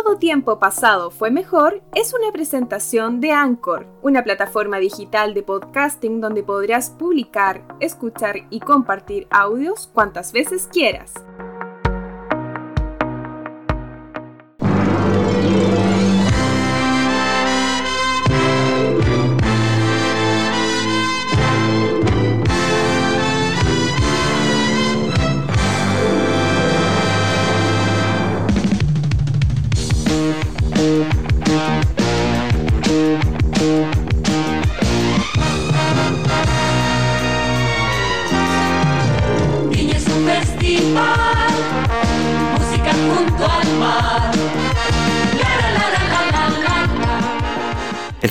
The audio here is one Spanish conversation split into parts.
Todo tiempo pasado fue mejor es una presentación de Anchor, una plataforma digital de podcasting donde podrás publicar, escuchar y compartir audios cuantas veces quieras.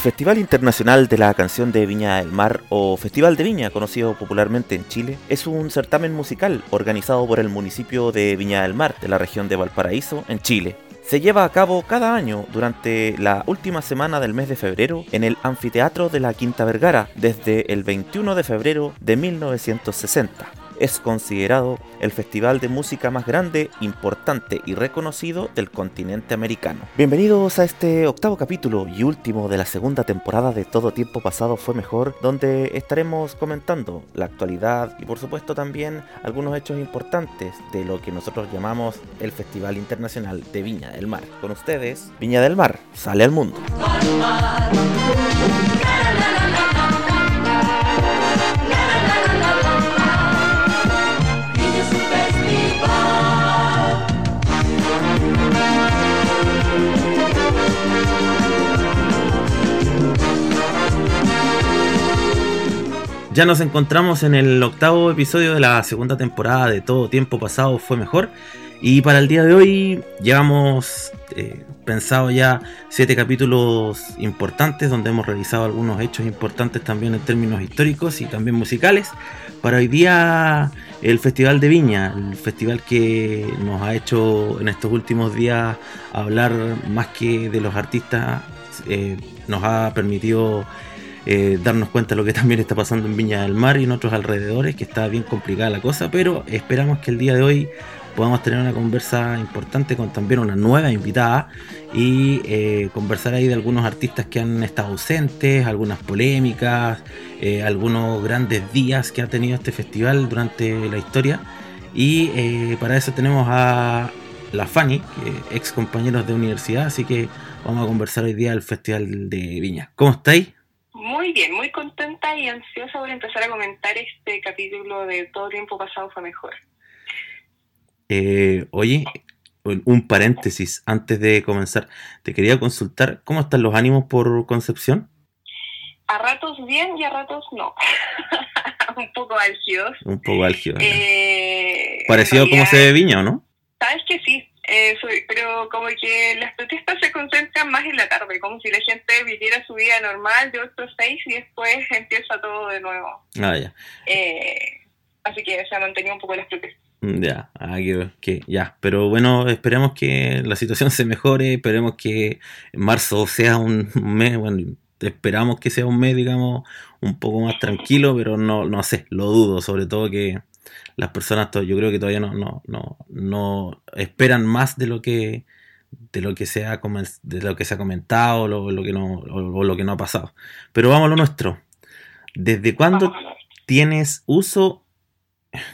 Festival Internacional de la Canción de Viña del Mar, o Festival de Viña, conocido popularmente en Chile, es un certamen musical organizado por el municipio de Viña del Mar, de la región de Valparaíso, en Chile. Se lleva a cabo cada año durante la última semana del mes de febrero en el Anfiteatro de la Quinta Vergara, desde el 21 de febrero de 1960 es considerado el festival de música más grande, importante y reconocido del continente americano. Bienvenidos a este octavo capítulo y último de la segunda temporada de Todo Tiempo Pasado Fue Mejor, donde estaremos comentando la actualidad y por supuesto también algunos hechos importantes de lo que nosotros llamamos el Festival Internacional de Viña del Mar. Con ustedes, Viña del Mar, sale al mundo. Ya nos encontramos en el octavo episodio de la segunda temporada de Todo Tiempo Pasado Fue Mejor. Y para el día de hoy llevamos eh, pensado ya siete capítulos importantes donde hemos realizado algunos hechos importantes también en términos históricos y también musicales. Para hoy día el Festival de Viña, el festival que nos ha hecho en estos últimos días hablar más que de los artistas, eh, nos ha permitido eh, darnos cuenta de lo que también está pasando en Viña del Mar y en otros alrededores, que está bien complicada la cosa, pero esperamos que el día de hoy podamos tener una conversa importante con también una nueva invitada y eh, conversar ahí de algunos artistas que han estado ausentes, algunas polémicas, eh, algunos grandes días que ha tenido este festival durante la historia. Y para eso tenemos a la Fanny, ex compañeros de universidad, así que vamos a conversar hoy día del Festival de Viña. ¿Cómo estáis? Muy bien, muy contenta y ansiosa por empezar a comentar este capítulo de Todo tiempo pasado fue mejor. Eh, oye, un paréntesis antes de comenzar. Te quería consultar, ¿cómo están los ánimos por Concepción? A ratos bien y a ratos no. un poco álgidos. Un poco álgidos. Eh, Parecido como se ve Viña, ¿o no? Sabes que sí, eh, pero como que las protestas se concentran más en la tarde, como si la gente viviera su vida normal de 8 a 6 y después empieza todo de nuevo. Ah, ya. Eh, así que se ha mantenido un poco las protestas. Ya, ah, que, ya, pero bueno, esperemos que la situación se mejore, esperemos que marzo sea un mes, bueno, esperamos que sea un mes, digamos, un poco más tranquilo, pero no, no sé, lo dudo, sobre todo que las personas, yo creo que todavía no, no, no, no esperan más de lo que de lo que se ha, de lo que se ha comentado o lo, que no, o, lo que no ha pasado. Pero vamos a lo nuestro. ¿Desde cuándo tienes uso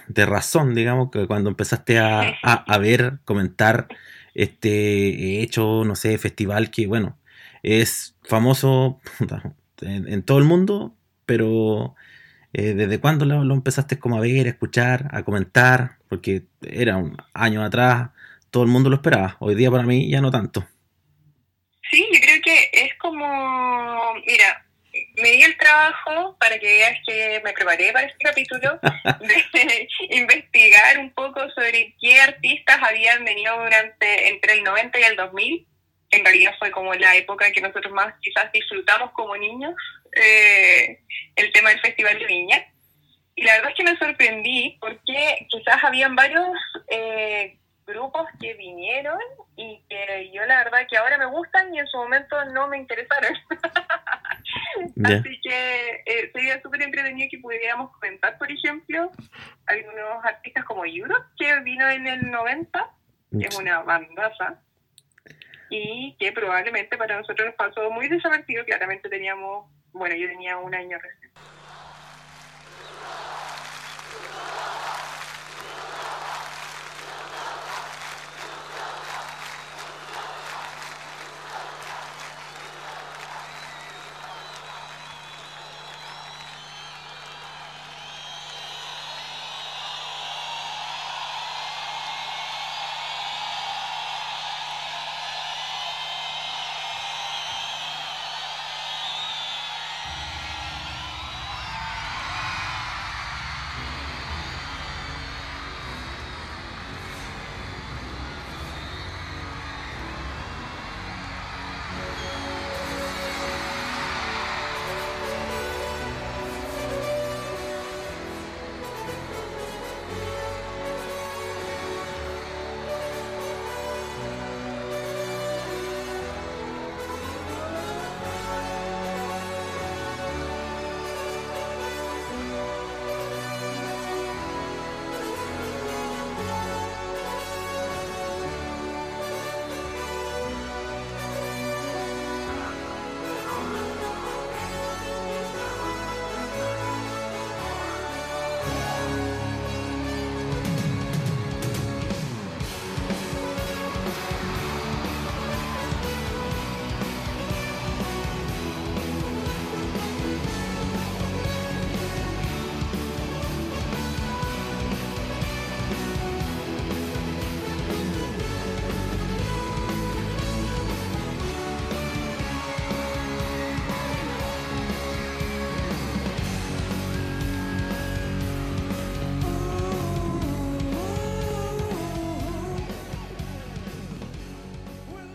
de razón, digamos, que cuando empezaste a, a, ver, comentar este hecho, no sé, festival que, bueno, es famoso en todo el mundo, pero eh, ¿Desde cuándo lo, empezaste como a ver, a escuchar, a comentar? Porque era un año atrás, todo el mundo lo esperaba. Hoy día para mí ya no tanto. Sí, yo creo que es como, mira, me di el trabajo para que veas que me preparé para este capítulo de investigar un poco sobre qué artistas habían venido durante entre el 90 y el 2000. En realidad fue como la época que nosotros más quizás disfrutamos como niños eh, el tema del Festival de Viña. Y la verdad es que me sorprendí porque quizás habían varios eh, grupos que vinieron y que yo la verdad que ahora me gustan y en su momento no me interesaron. Así que eh, sería súper entretenido que pudiéramos comentar, por ejemplo, algunos artistas como Europe, que vino en el 90, que es una bandaza. Y que probablemente para nosotros nos pasó muy desapercibido. Claramente teníamos, bueno, yo tenía un año recién.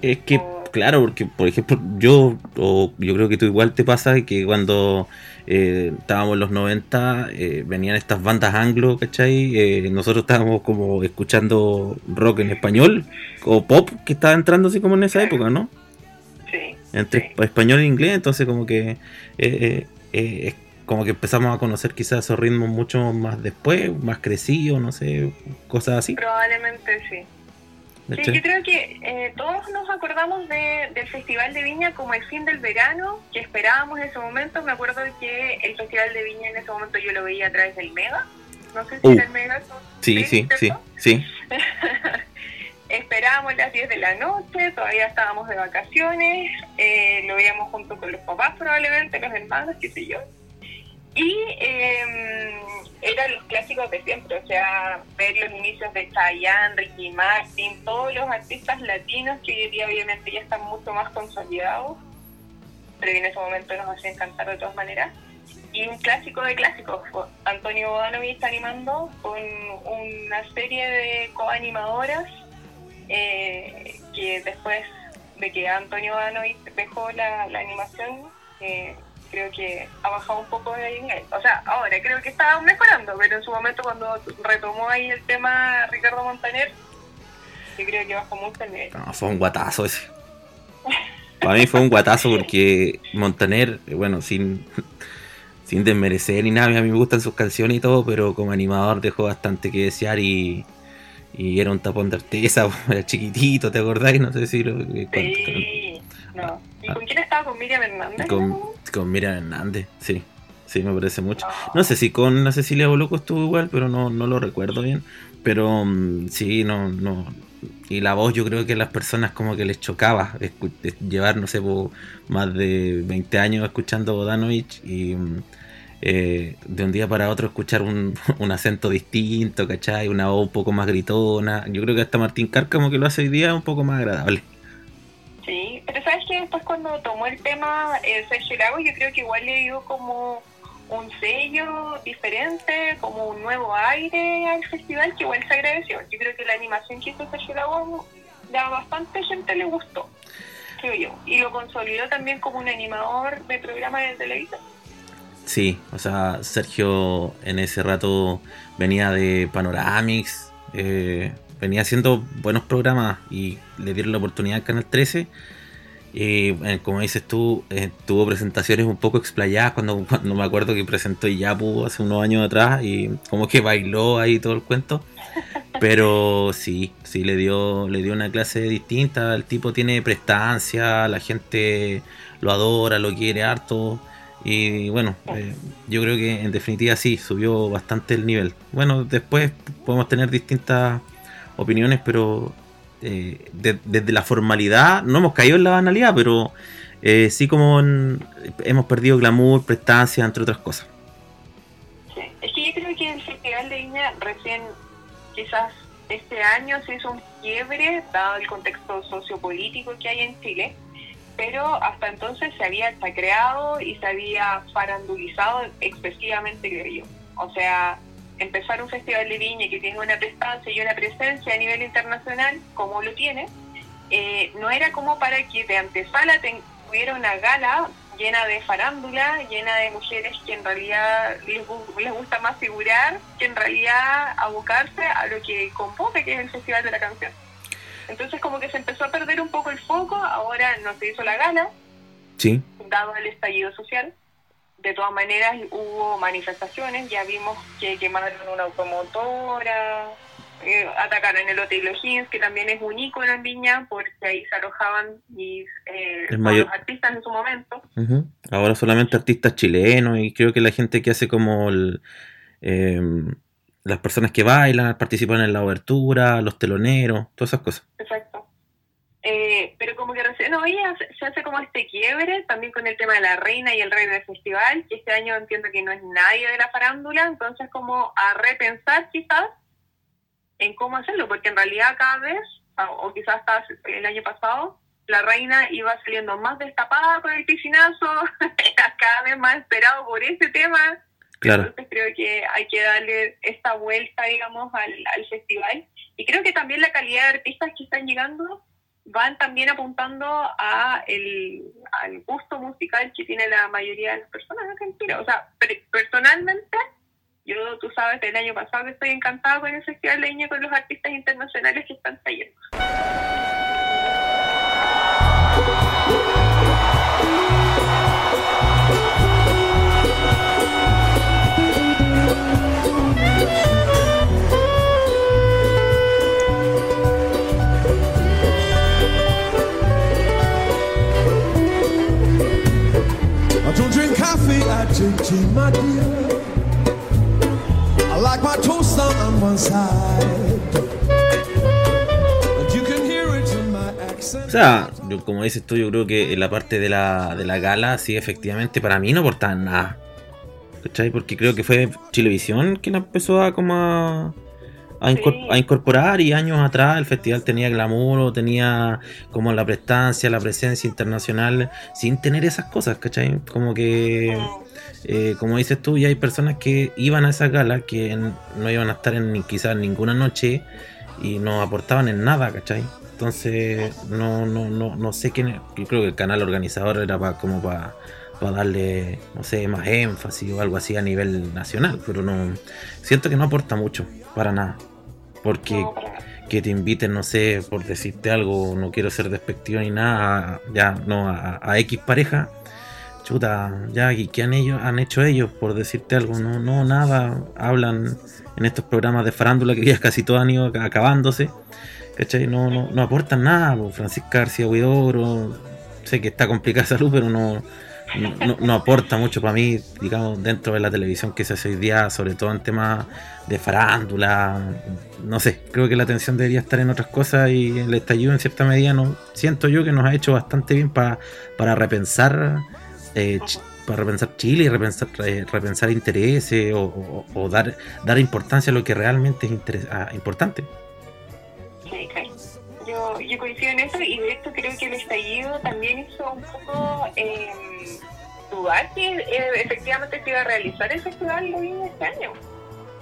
Es que, claro, porque, por ejemplo, yo, o yo creo que tú igual te pasa que cuando eh, estábamos en los 90, eh, venían estas bandas anglo, ¿cachai? Eh, nosotros estábamos como escuchando rock en español, o pop, que estaba entrando así como en esa época, ¿no? Sí. Entre español e inglés, entonces como que es como que empezamos a conocer quizás esos ritmos mucho más después, más crecidos, no sé, cosas así. Probablemente sí. Sí, yo creo que eh, todos nos acordamos de, del Festival de Viña como el fin del verano, que esperábamos en ese momento. Me acuerdo que el Festival de Viña en ese momento yo lo veía a través del Mega. No sé si uh. era el Mega. Sí, sí, sí, sí. Esperábamos las 10 de la noche, todavía estábamos de vacaciones, eh, lo veíamos junto con los papás probablemente, los hermanos, qué sé yo. Y eh, eran los clásicos de siempre, o sea, ver los inicios de Chayanne, Ricky Martin, todos los artistas latinos que hoy día obviamente ya están mucho más consolidados, pero en ese momento nos hacían cantar de todas maneras. Y un clásico de clásicos, Antonio Bodanovich está animando con una serie de coanimadoras eh, que después de que Antonio Bodanovich dejó la, la animación, eh, creo que ha bajado un poco de ahí. O sea, ahora creo que está mejorando, pero en su momento cuando retomó ahí el tema Ricardo Montaner, yo creo que bajó mucho el nivel. No, fue un guatazo ese. Para mí fue un guatazo porque Montaner, bueno, sin, sin desmerecer ni nada, a mí me gustan sus canciones y todo, pero como animador dejó bastante que desear y, y era un tapón de artesa, era chiquitito, ¿te acordás? No sé si lo... Sí, no. ¿Y con quién estaba? ¿Con Miriam Hernández? Con, Miriam Hernández, sí. Sí, me parece mucho. No sé si con la Cecilia Boloco estuvo igual, pero no, no lo recuerdo bien. Pero mm, sí, no, no. Y la voz yo creo que a las personas como que les chocaba llevar, no sé, más de 20 años escuchando Bodanovich y mm, eh, de un día para otro escuchar un, un, acento distinto, ¿cachai? Una voz un poco más gritona. Yo creo que hasta Martín Cárcamo que lo hace hoy día un poco más agradable. Pero sabes que después cuando tomó el tema eh, Sergio Lago, yo creo que igual le dio como un sello diferente, como un nuevo aire al festival que igual se agradeció. Yo creo que la animación que hizo Sergio Lago a bastante gente le gustó, creo yo. Y lo consolidó también como un animador de programas de televisión. Sí, o sea, Sergio en ese rato venía de Panoramix, eh, venía haciendo buenos programas y le dieron la oportunidad al Canal 13. Y eh, como dices tú, eh, tuvo presentaciones un poco explayadas cuando, cuando me acuerdo que presentó Yapu hace unos años atrás y como que bailó ahí todo el cuento. Pero sí, sí le dio, le dio una clase distinta. El tipo tiene prestancia, la gente lo adora, lo quiere harto. Y bueno, eh, yo creo que en definitiva sí, subió bastante el nivel. Bueno, después podemos tener distintas opiniones, pero eh, desde la formalidad, no hemos caído en la banalidad, pero eh, sí como hemos perdido glamour, prestancia, entre otras cosas. Sí, es que yo creo que el Festival de Viña recién, quizás este año se hizo un quiebre, dado el contexto sociopolítico que hay en Chile pero hasta entonces se había creado y se había farandulizado excesivamente, creo yo. O sea, empezar un festival de viña que tiene una prestancia y una presencia a nivel internacional, como lo tiene, eh, no era como para que de antesala tuviera una gala llena de farándula, llena de mujeres que en realidad les, les, gusta más figurar que en realidad abocarse a lo que compone, que es el Festival de la Canción. Entonces como que se empezó a perder un poco el foco, ahora no se hizo la gala, sí. dado el estallido social. De todas maneras hubo manifestaciones, ya vimos que quemaron una automotora, eh, atacaron el Hotel O'Higgins, que también es un ícono en Viña, porque ahí se alojaban mis, eh, los artistas en su momento. Ahora solamente artistas chilenos y creo que la gente que hace como el... Eh, las personas que bailan, participan en la obertura, los teloneros, todas esas cosas. Exacto. Eh, pero como que recién hoy se hace como este quiebre también con el tema de la reina y el rey del festival, que este año entiendo que no es nadie de la farándula, entonces como a repensar quizás en cómo hacerlo, porque en realidad cada vez, o quizás hasta el año pasado, la reina iba saliendo más destapada con el piscinazo, cada vez más esperado por ese tema, entonces creo que hay que darle esta vuelta, digamos, al, al festival. Y creo que también la calidad de artistas que están llegando van también apuntando a el, al gusto musical que tiene la mayoría de las personas en Argentina. O sea, personalmente, yo, tú sabes, el año pasado estoy encantada con el Festival de Niña con los artistas internacionales que están trayendo. O sea, como dices tú, yo creo que en la parte de la, de la gala, sí, efectivamente, para mí no aportaba nada. ¿Cachai? Porque creo que fue Chilevisión quien empezó a como a a, incorporar y años atrás el festival tenía glamour o tenía como la prestancia, la presencia internacional sin tener esas cosas, ¿cachai? Como que, eh, como dices tú, ya hay personas que iban a esas galas que no iban a estar en quizás ninguna noche y no aportaban en nada, ¿cachai? Entonces, no, no, no, no sé quién, yo creo que el canal organizador era para como para para darle, no sé, más énfasis o algo así a nivel nacional, pero no siento que no aporta mucho, para nada. Porque que te inviten, no sé, por decirte algo, no quiero ser despectivo ni nada, ya, no, a, X pareja, chuta, ya, ¿y qué han, hecho ellos por decirte algo? No, no, nada, hablan en estos programas de farándula que ya casi todos han ido acabándose, ¿cachai? No, no, no aportan nada, Francisca García Huidoro, sé que está complicada salud, pero no, no, aporta mucho para mí, digamos, dentro de la televisión que se hace hoy día, sobre todo en temas de farándula. No sé, creo que la atención debería estar en otras cosas y el estallido en cierta medida no, siento yo que nos ha hecho bastante bien para, para repensar. Eh, para repensar Chile y repensar, eh, repensar intereses o, dar, dar importancia a lo que realmente es ah, importante. Sí, yo, yo coincido en eso y de hecho creo que el estallido también hizo un poco eh, dudar que eh, efectivamente se iba a realizar el festival de este año.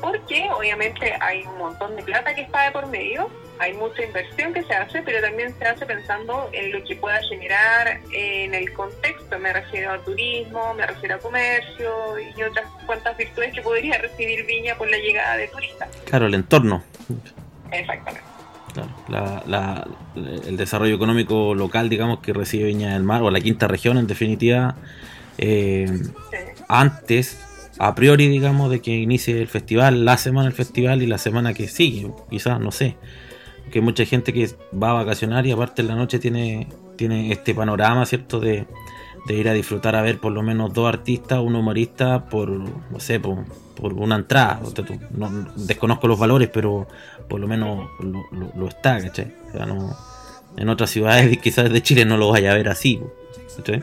Porque obviamente hay un montón de plata que está de por medio, hay mucha inversión que se hace, pero también se hace pensando en lo que pueda generar en el contexto. Me refiero a turismo, me refiero a comercio y otras cuantas virtudes que podría recibir Viña por la llegada de turistas. Claro, el entorno. Exactamente. la, el desarrollo económico local, digamos, que recibe Viña del Mar, o la quinta región en definitiva, eh, antes a priori, digamos, de que inicie el festival, la semana del festival y la semana que sigue, quizás, no sé. Que mucha gente que va a vacacionar y aparte en la noche tiene, tiene este panorama, ¿cierto? De, ir a disfrutar a ver por lo menos dos artistas, un humorista por, no sé, por, una entrada. No, desconozco los valores, pero por lo menos lo, está, ¿cachai? en otras ciudades quizás de Chile no lo vaya a ver así, ¿cachai?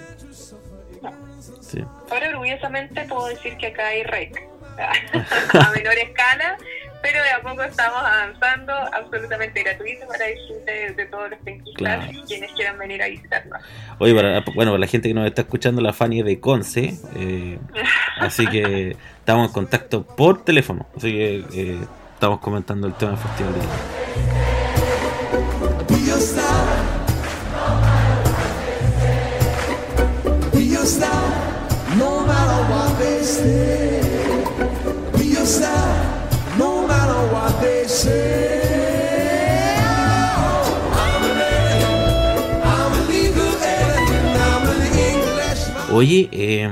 Ahora orgullosamente puedo decir que acá hay rec. A menor escala, pero de a poco estamos avanzando absolutamente gratuito para disfrute de todos los penquistas y quienes quieran venir a visitarnos. Oye, para, bueno, para la gente que nos está escuchando, la Fanny es de Conce, eh, así que estamos en contacto por teléfono, así que eh, estamos comentando el tema del festival de Oye, eh,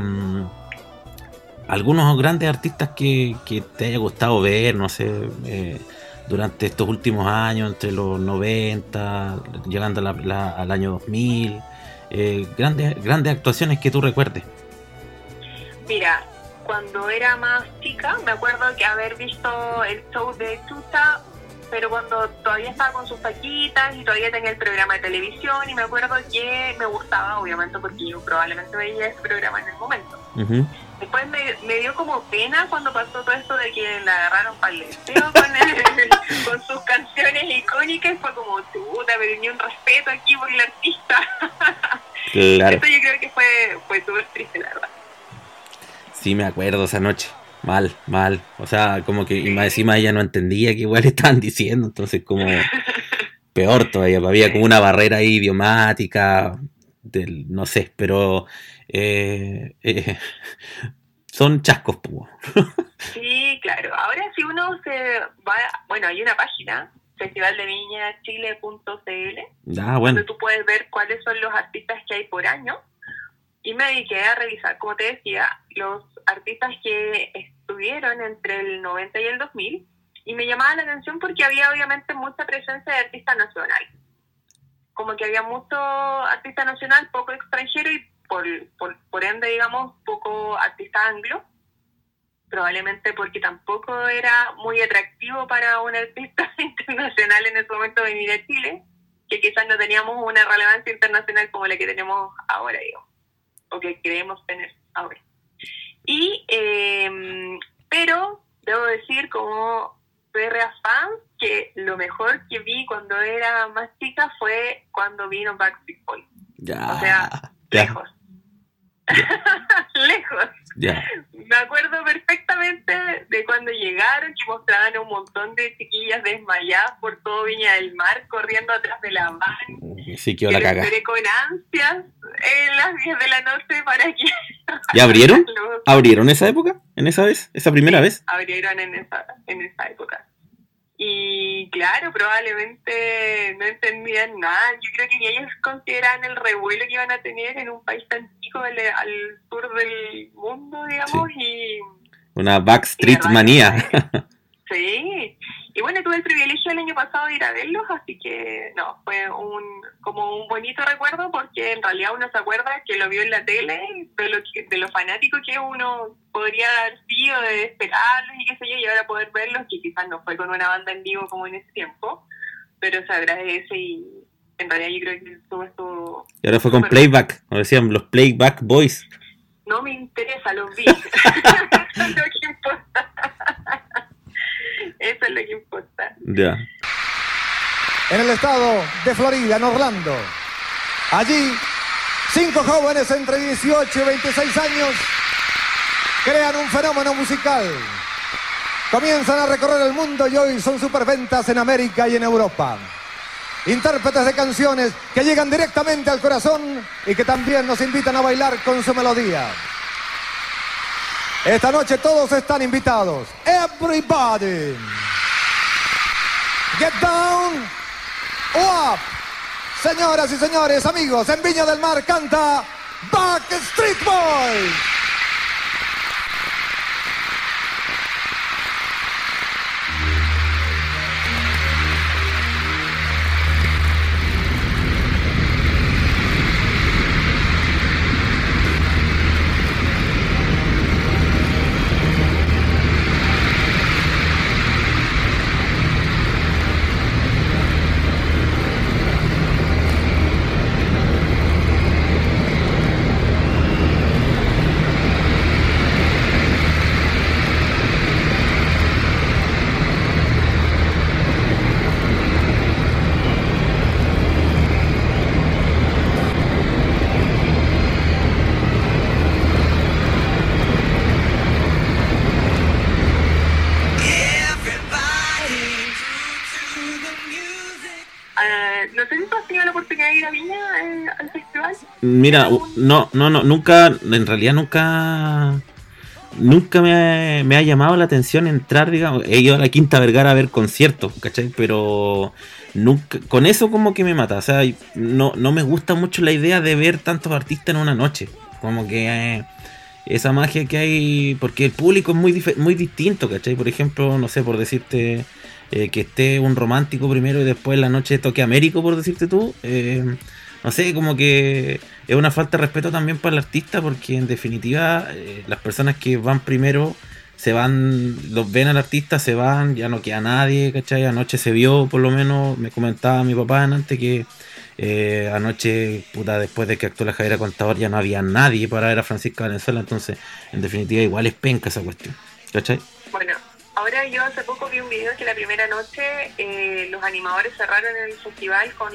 algunos grandes artistas que, que, te haya gustado ver, no sé, eh, durante estos últimos años, entre los 90, llegando a la, al año 2000, eh, grandes, grandes actuaciones que tú recuerdes. Mira, cuando era más chica, me acuerdo que haber visto el show de Chuta, pero cuando todavía estaba con sus taquitas y todavía tenía el programa de televisión, y me acuerdo que me gustaba, obviamente, porque yo probablemente veía ese programa en el momento. Después me, dio como pena cuando pasó todo esto de que le agarraron para el con, con sus canciones icónicas. Fue como, puta, me dio un respeto aquí por el artista. Claro. Esto yo creo que fue, fue súper triste, la verdad. Sí, me acuerdo esa noche. Mal, mal. O sea, como que y más encima ella no entendía que igual estaban diciendo, entonces como peor todavía. Había como una barrera ahí idiomática, del, no sé, pero eh, eh, son chascos, pues. sí, claro. Ahora si uno se va, bueno, hay una página festivaldeviñachile.cl ah, bueno. donde tú puedes ver cuáles son los artistas que hay por año y me dediqué a revisar, como te decía, los artistas que estuvieron entre el 90 y el 2000 y me llamaba la atención porque había obviamente mucha presencia de artista nacional. Como que había mucho artista nacional, poco extranjero y por, por, por ende, digamos, poco artista anglo. Probablemente porque tampoco era muy atractivo para un artista internacional en ese momento venir a Chile, que quizás no teníamos una relevancia internacional como la que tenemos ahora, digamos o que creemos tener ahora. Y, em, pero debo decir como PRA fan que lo mejor que vi cuando era más chica fue cuando vino Backstreet Boys. Ya. O sea, lejos. lejos. Me acuerdo perfectamente de cuando llegaron, que mostraban un montón de chiquillas desmayadas por todo Viña del Mar, corriendo atrás de la van. Sí, que la caga. con ansias en las 10 de la noche para que... ¿Ya abrieron? ¿Abrieron esa época? ¿En esa vez? ¿Esa primera vez? Abrieron en esa, en esa época. Y claro, probablemente no entendían nada. Yo creo que ni ellos consideraban el revuelo que iban a tener en un país tan chico al, sur del mundo, digamos. y Una Backstreet manía. Sí, y bueno, tuve el privilegio el año pasado de ir a verlos, así que no, fue un como un bonito recuerdo porque en realidad uno se acuerda que lo vio en la tele, de lo, de lo fanático que uno podría haber sido, de esperarlos y qué sé yo, y ahora poder verlos, que quizás no fue con una banda en vivo como en ese tiempo, pero se agradece y en realidad yo creo que todo esto... Y ahora fue con playback, como decían los playback boys. No me interesa, los vi. lo que importa. Eso es lo que importa. Ya. En el estado de Florida, en Orlando. Allí, cinco jóvenes entre 18 y 26 años crean un fenómeno musical. Comienzan a recorrer el mundo y hoy son superventas en América y en Europa. Intérpretes de canciones que llegan directamente al corazón y que también nos invitan a bailar con su melodía. Esta noche todos están invitados. Everybody. Get down. Up. Señoras y señores, amigos, en Viña del Mar canta Backstreet Boys. Mira, no, no, no, nunca, en realidad nunca nunca me, me, ha llamado la atención entrar, digamos, he ido a la Quinta Vergara a ver conciertos, ¿cachai? Pero nunca, con eso como que me mata, o sea, no, no me gusta mucho la idea de ver tantos artistas en una noche, como que eh, esa magia que hay, porque el público es muy, muy distinto, ¿cachai? Por ejemplo, no sé, por decirte eh, que esté un romántico primero y después la noche toque Américo, por decirte tú, eh, no sé, como que es una falta de respeto también para el artista, porque en definitiva eh, las personas que van primero se van, los ven al artista, se van, ya no queda nadie, ¿cachai? Anoche se vio, por lo menos, me comentaba mi papá antes que eh, anoche, puta, después de que actuó la Javiera Contador, ya no había nadie para ver a Francisca Valenzuela, entonces, en definitiva, igual es penca esa cuestión, ¿cachai? Bueno, ahora yo hace poco vi un video que la primera noche eh, los animadores cerraron el festival con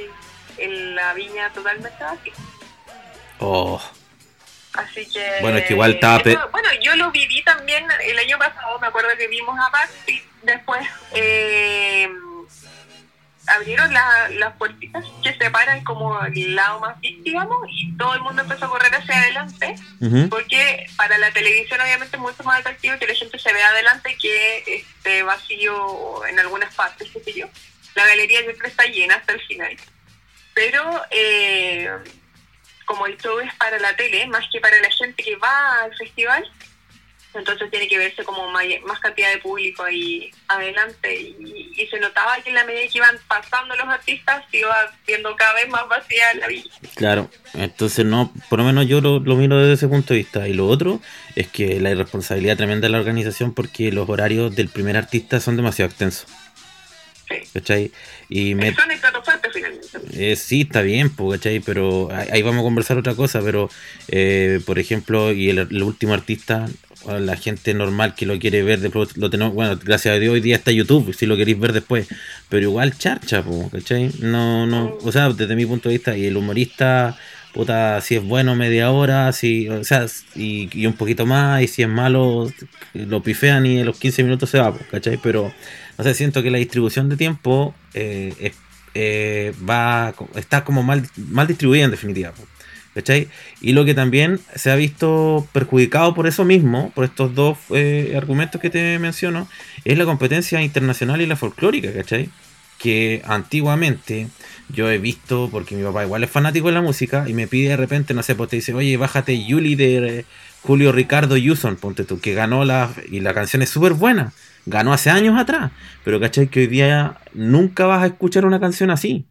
la viña totalmente vacía. Oh. Así que. Bueno, es que igual estaba. bueno, yo lo viví también el año pasado, me acuerdo que vimos a Maxi. Después eh, abrieron las puertitas que separan como el lado más VIP, digamos, y todo el mundo empezó a correr hacia adelante. Porque para la televisión, obviamente, es mucho más atractivo que la gente se vea adelante que este vacío en algunas partes, qué sé yo. La galería siempre está llena hasta el final. Pero. Eh, como el show es para la tele, más que para la gente que va al festival, entonces tiene que verse como más, cantidad de público ahí adelante y, se notaba que en la medida que iban pasando los artistas se iba viendo cada vez más vacía la villa. Claro, entonces no, por lo menos yo lo, lo, miro desde ese punto de vista y lo otro es que la irresponsabilidad tremenda de la organización porque los horarios del primer artista son demasiado extensos. Sí. Y me... Son Eh, sí, está bien, ¿cachai? Pero ahí vamos a conversar otra cosa, pero eh, por ejemplo, y el, último artista, la gente normal que lo quiere ver, después lo tenemos, bueno, gracias a Dios hoy día está YouTube, si lo queréis ver después, pero igual charcha. No, no, o sea, desde mi punto de vista, y el humorista puta, si es bueno media hora, si, o sea, y, y, un poquito más, y si es malo, lo pifean y en los 15 minutos se va, ¿cachai? Pero no sé, siento que la distribución de tiempo eh, eh, va, está como mal, mal distribuida en definitiva. ¿Cachai? Y lo que también se ha visto perjudicado por eso mismo, por estos dos eh, argumentos que te menciono, es la competencia internacional y la folclórica, ¿cachai? Que antiguamente yo he visto, porque mi papá igual es fanático de la música, y me pide de repente, no sé, pues te dice, oye, bájate Yuli de Julio Ricardo Yuson, ponte tú, que ganó la, y la canción es súper buena ganó hace años atrás, pero ¿cachai? Que hoy día nunca vas a escuchar una canción así.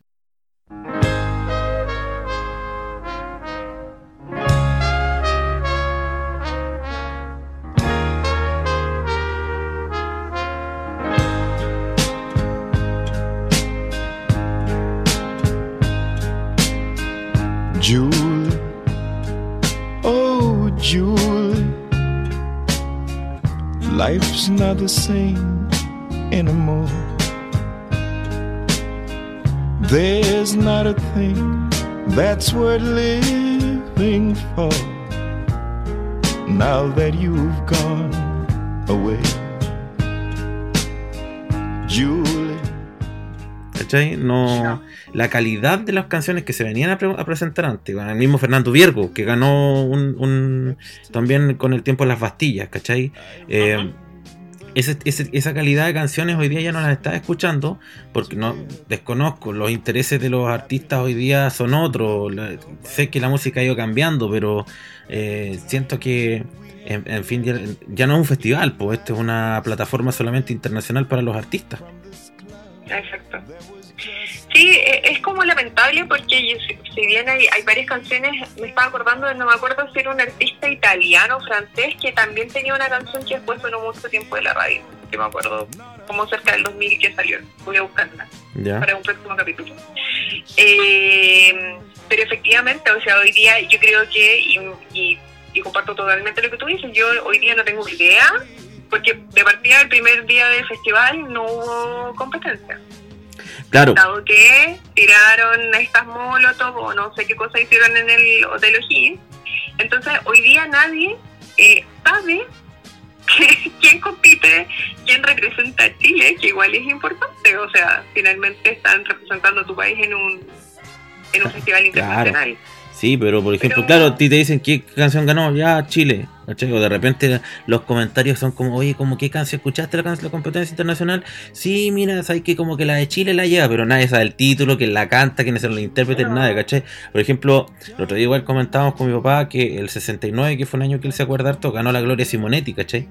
Life's not the same anymore. There's not a thing that's worth living for now that you've gone away. Julie. ¿Cachai? No, la calidad de las canciones que se venían a, pre a presentar antes, con el mismo Fernando Viergo, que ganó un, un, también con el tiempo las Bastillas, ¿cachai? Eh, ese, ese, esa calidad de canciones hoy día ya no las estás escuchando porque no desconozco los intereses de los artistas hoy día son otros sé que la música ha ido cambiando pero eh, siento que en, en fin ya, ya, no es un festival pues esto es una plataforma solamente internacional para los artistas exacto Sí, e, es como lamentable porque si bien hay, hay varias canciones, me estaba acordando, no me acuerdo si era un artista italiano o francés que también tenía una canción que después sonó mucho tiempo de la radio, que me acuerdo como cerca del 2000 que salió, voy a buscarla para un próximo capítulo. Eh, pero efectivamente, o sea, hoy día yo creo que, y, y comparto totalmente lo que tú dices, yo hoy día no tengo idea, porque de partida del primer día del festival no hubo competencia. Claro. Dado que tiraron estas molotov o no sé qué cosa hicieron en el Hotel O'Higgins. Entonces, hoy día nadie eh, sabe quién compite, quién representa a Chile, que igual es importante. O sea, finalmente están representando a tu país en un, en un festival internacional. Sí, pero por ejemplo, Pero- claro, a ti te dicen qué canción ganó, ya Chile, ¿cachai? O de repente los comentarios son como, oye, como qué canción escuchaste la canción de la competencia internacional. Sí, mira, sabes que como que la de Chile la lleva, pero nadie sabe el título, quién la canta, quiénes son los intérpretes, nada, ¿cachai? Por ejemplo, el otro día igual comentábamos con mi papá que el 69, que fue un año que él se acuerda harto, ganó la Gloria Simonetti, ¿cachai?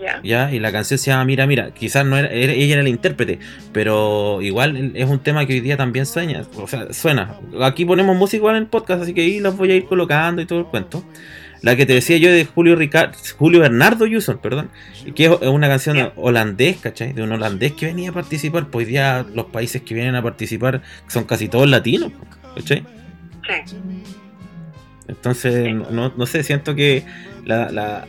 Ya. Ya, y la canción se llama Mira, mira, quizás no era, era- ella era la intérprete, pero igual es un tema que hoy día también sueña, o sea, suena. Aquí ponemos música igual en el podcast, así que ahí las voy a ir colocando y todo el cuento. La que te decía yo de Julio Ricard, Julio Bernardo Yuson, perdón, que es una canción holandés, ¿cachai? De un holandés que venía a participar, pues hoy día los países que vienen a participar son casi todos latinos, ¿cachai? Sí. Entonces, no, no sé, siento que la, la-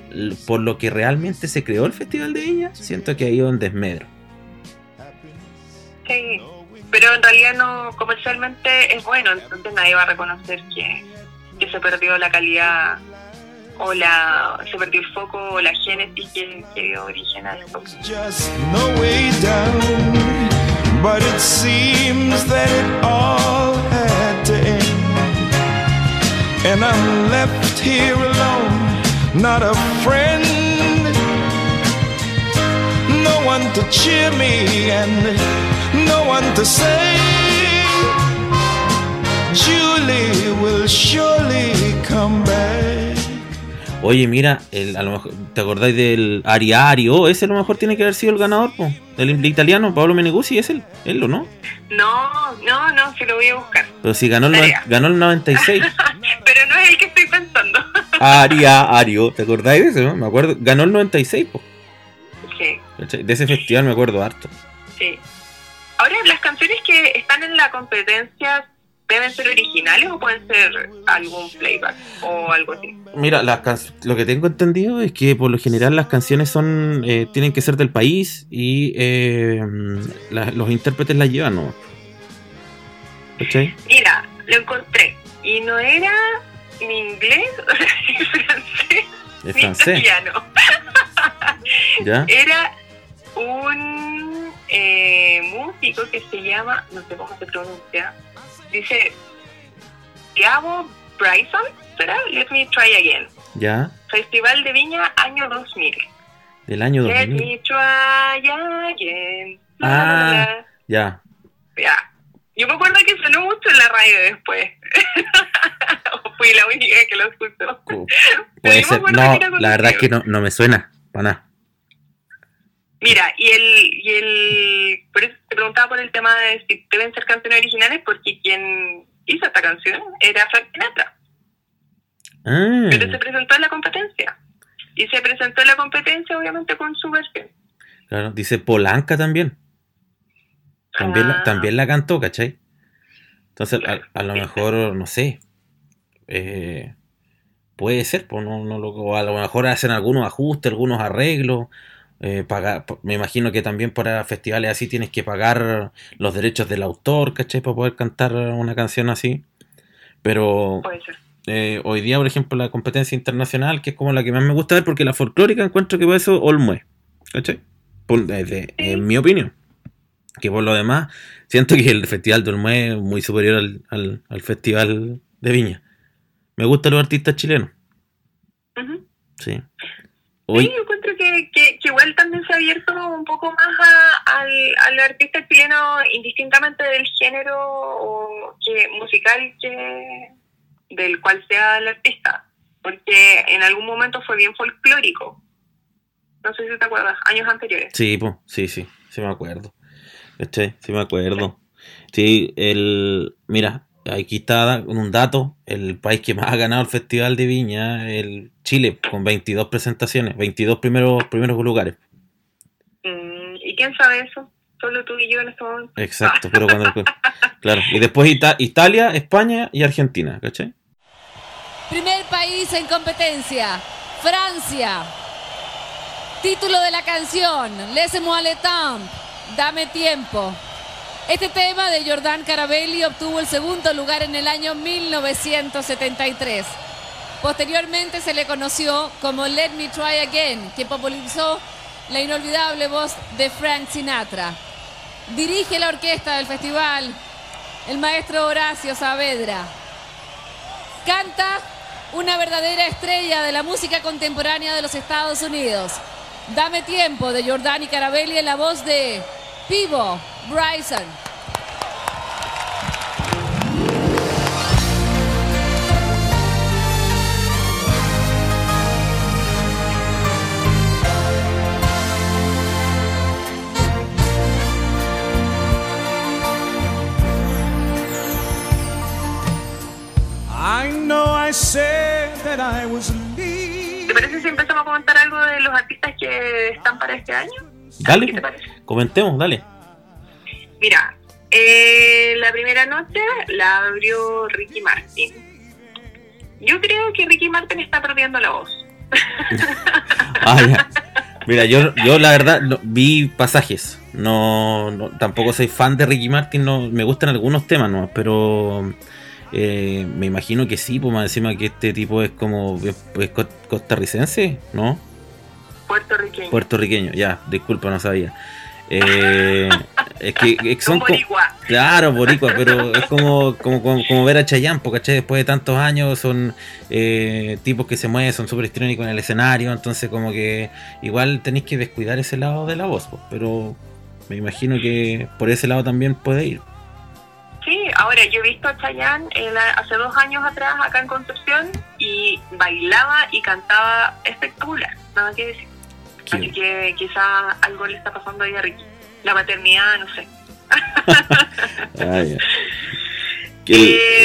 por lo que realmente se creó el Festival de Viña, siento que ha ido en desmedro. Sí, pero en realidad no comercialmente es bueno, entonces nadie va a reconocer que, que se perdió la calidad o la se perdió el foco o la génesis que, que dio origen a down. But it seems that it all had to end. And I'm left here alone, not a friend. No one to cheer me and no one to say, Julie will surely come back. Oye, mira, el, a lo mejor, ¿te acordáis del Ariario? Ese a lo mejor tiene que haber sido el ganador, po, del italiano, Pablo Meneguzzi, es él, él o no. No, no, no, se lo voy a buscar. Pero si ganó el, ganó el 96. Pero no es el que estoy pensando. Aria, Ario, ¿te acordáis de ese? no? Me acuerdo, ganó el 96, po, Sí. De ese festival me acuerdo harto. sí. Ahora, las canciones que están en la competencia deben ser originales o pueden ser algún playback o algo así. Mira, las can- lo que tengo entendido es que por lo general las canciones son eh, tienen que ser del país y eh, la- los intérpretes las llevan, ¿no? ¿Cachai? Mira, lo encontré. Y no era ni inglés, ni francés, ni francés, italiano. ¿ya? Era un eh, músico que se llama, no sé cómo se pronuncia, dice Gabo Bryson, ¿será? Let me try again. ¿Ya? Festival de Viña, año 2000. Del año Let 2000. me try again. Ah. Ya. Ya. Yo me acuerdo que sonó mucho en la radio después. fui la única que lo escuchó. Puede ser. No, la verdad es que no, no me suena. Para nada. Mira, y el, y el. Por eso te preguntaba por el tema de si deben ser canciones originales, porque quien hizo esta canción era Frank Sinatra. Ah, Pero se presentó en la competencia. Y se presentó en la competencia, obviamente, con su versión. claro. Dice Polanca también. También, la, Ah. también la cantó, ¿cachai? Entonces, a lo mejor, no sé. Eh, puede ser, pues no, no lo, o a lo mejor hacen algunos ajustes, algunos arreglos. eh, pagar, me imagino que también para festivales así tienes que pagar los derechos del autor, ¿cachai? Para poder cantar una canción así. Pero eh, hoy día, por ejemplo, la competencia internacional, que es como la que más me gusta ver, porque la folclórica encuentro que por eso Olmue, ¿cachai? Por- desde- en mi opinión. Que por lo demás, siento que el festival de Olmue es muy superior al, al- al festival de Viña. Me gustan los artistas chilenos, Ujú. sí. Sí, Hoy, yo encuentro que, que, que igual también se ha abierto un poco más a- al, al artista chileno, indistintamente del género o que, musical que del cual sea el artista. Porque en algún momento fue bien folclórico. No sé si te acuerdas, años anteriores. sí, po, sí, sí, sí me acuerdo. ¿Cachai? Sí me acuerdo. Sí, el... Mira, aquí está un dato, el país que más ha ganado el Festival de Viña, el Chile, con 22 presentaciones, 22 primeros, primeros lugares. Mm, ¿Y quién sabe eso? Solo tú y yo en este momento. Exacto, pero cuando... Claro, y después Ita- Italia, España y Argentina, ¿cachai? Primer país en competencia, Francia. Título de la canción, Laissez-moi le temps, Dame tiempo. Este tema de Jordan Carabelli obtuvo el segundo lugar en el año 1973. Posteriormente se le conoció como Let Me Try Again, que popularizó la inolvidable voz de Frank Sinatra. Dirige la orquesta del festival el maestro Horacio Saavedra. Canta una verdadera estrella de la música contemporánea de los Estados Unidos. Dame tiempo de Jordani Carabelli en la voz de Pivo Bryson. I know I said that I was leaving. ¿Te parece si empezamos a comentar algo de los artistas que están para este año? Dale, ¿Qué te parece? comentemos, dale. Mira, eh, la primera noche la abrió Ricky Martin. Yo creo que Ricky Martin está perdiendo la voz. Ah, ya. Mira, yo, yo la verdad no- vi pasajes. No, no- tampoco soy fan de Ricky Martin, no, me gustan algunos temas, ¿no? pero eh, me imagino que sí, pues más encima que este tipo es como es, es co- costarricense, ¿no? Puertorriqueño. Puertorriqueño, ya, disculpa, no sabía. Eh, es que es que son Son co- boricua. Claro, boricua, pero es como, como, como, como ver a Chayanne, porque ¿cachai? después de tantos años son eh, tipos que se mueven, son súper histriónicos en el escenario, entonces como que igual tenéis que descuidar ese lado de la voz, pues, pero me imagino que por ese lado también puede ir. Sí, ahora yo he visto a Chayanne eh, la- hace dos años atrás acá en Concepción y bailaba y cantaba espectacular, nada que decir. Así que quizás algo le está pasando ahí a Ricky. La maternidad, no sé. ah. Que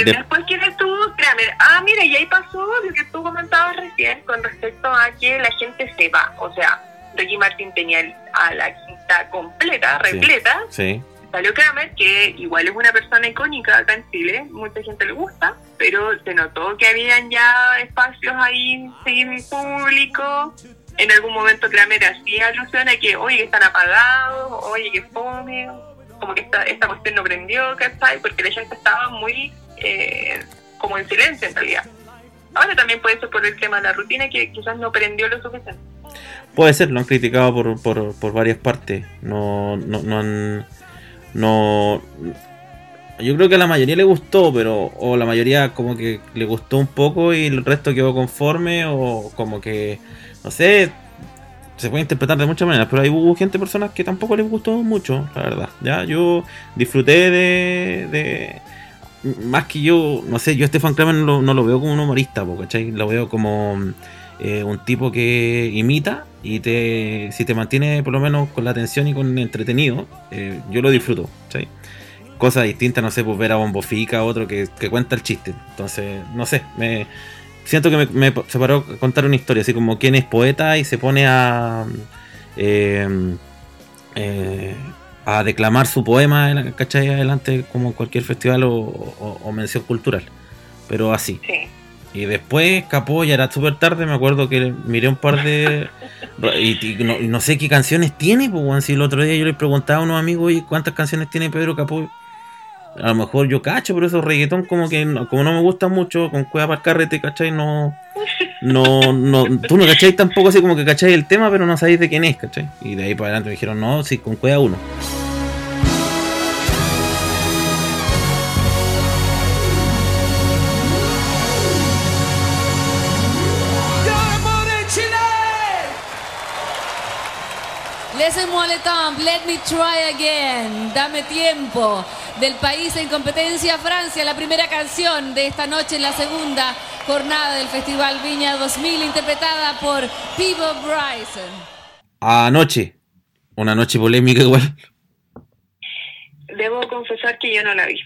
Eh, de- Después, ¿quién estuvo? Kramer. Ah, mira, y ahí pasó lo que tú comentabas recién con respecto a que la gente se va. O sea, Ricky Martin tenía a la quinta completa, Sí. repleta. sí, Salió Kramer, que igual es una persona icónica acá en Chile, mucha gente le gusta, pero se notó que habían ya espacios ahí sin público. En algún momento Kramer hacía alusión a que, oye, que están apagados, oye, que fome, como que esta, esta cuestión no prendió, ¿cachai? Porque la gente estaba muy eh, como en silencio en realidad. Ahora también puede ser por el tema de la rutina que quizás no prendió lo suficiente. puede ser, lo han criticado por, por, por varias partes. No, no, no han. No. Yo creo que a la mayoría le gustó, pero. O la mayoría como que le gustó un poco y el resto quedó conforme. O como que. No sé. Se puede interpretar de muchas maneras, pero hay hubo gente, personas que tampoco les gustó mucho, la verdad. Ya, yo disfruté de. de más que yo, no sé, yo a Stefan Kramer no no lo veo como un humorista, ¿cachai? Lo veo como eh, un tipo que imita y te si te mantiene por lo menos con la atención y con el entretenido, eh, yo lo disfruto, ¿cachai? Cosa distinta, no sé, pues ver a Bombofica, otro que, que cuenta el chiste. Entonces, no sé, me siento que me, me se paró a contar una historia, así como quien es poeta y se pone a eh, eh, a declamar su poema, ¿cachai? Adelante como en cualquier festival o, o- o mención cultural. Pero así. Sí. Y después escapó, ya era súper tarde, me acuerdo que miré un par de... Y, y no, y no sé qué canciones tiene, pues, si el otro día yo le preguntaba a unos amigos, oye, ¿cuántas canciones tiene Pedro Capó? A lo mejor yo cacho, pero esos reggaetón como que no, como no me gusta mucho, con cueva para el carrete, ¿cachai? No, no, no, tú no cacháis tampoco así como que cacháis el tema, pero no sabéis de quién es, ¿cachai? Y de ahí para adelante me dijeron, no, sí, con cueva uno. Laissez-moi le temps, let me try again. Dame tiempo. Del país en competencia Francia, la primera canción de esta noche en la segunda jornada del Festival Viña 2000, interpretada por Pivo Bryson. Anoche, una noche polémica igual. Debo confesar que yo no la vi.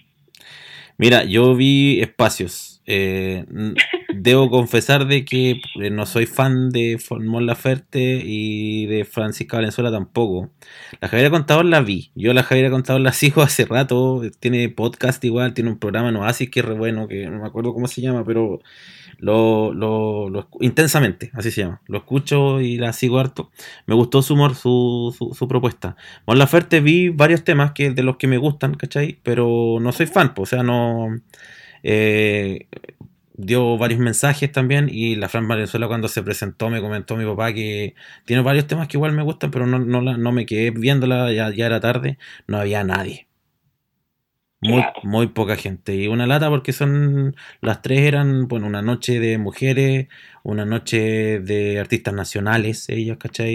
Mira, yo vi espacios. Eh, debo confesar de que eh, no soy fan de Formón Laferte y de Francisca Valenzuela tampoco. La Javiera Contador la vi. Yo la Javiera Contador la sigo hace rato. Tiene podcast igual, tiene un programa en Oasis que es re bueno, que no me acuerdo cómo se llama, pero lo, lo, lo intensamente, así se llama. Lo escucho y la sigo harto. Me gustó su humor, su, su, su propuesta. Mon Laferte vi varios temas que de los que me gustan, ¿cachai? Pero no soy fan, pues, o sea, no. eh, dio varios mensajes también y la Fran Valenzuela cuando se presentó me comentó mi papá que tiene varios temas que igual me gustan, pero no, no, la- no me quedé viéndola, ya, ya era tarde, no había nadie. Muy, muy poca gente. Y una lata porque son, las tres eran, bueno, una noche de mujeres, una noche de artistas nacionales, ellas, ¿cachai?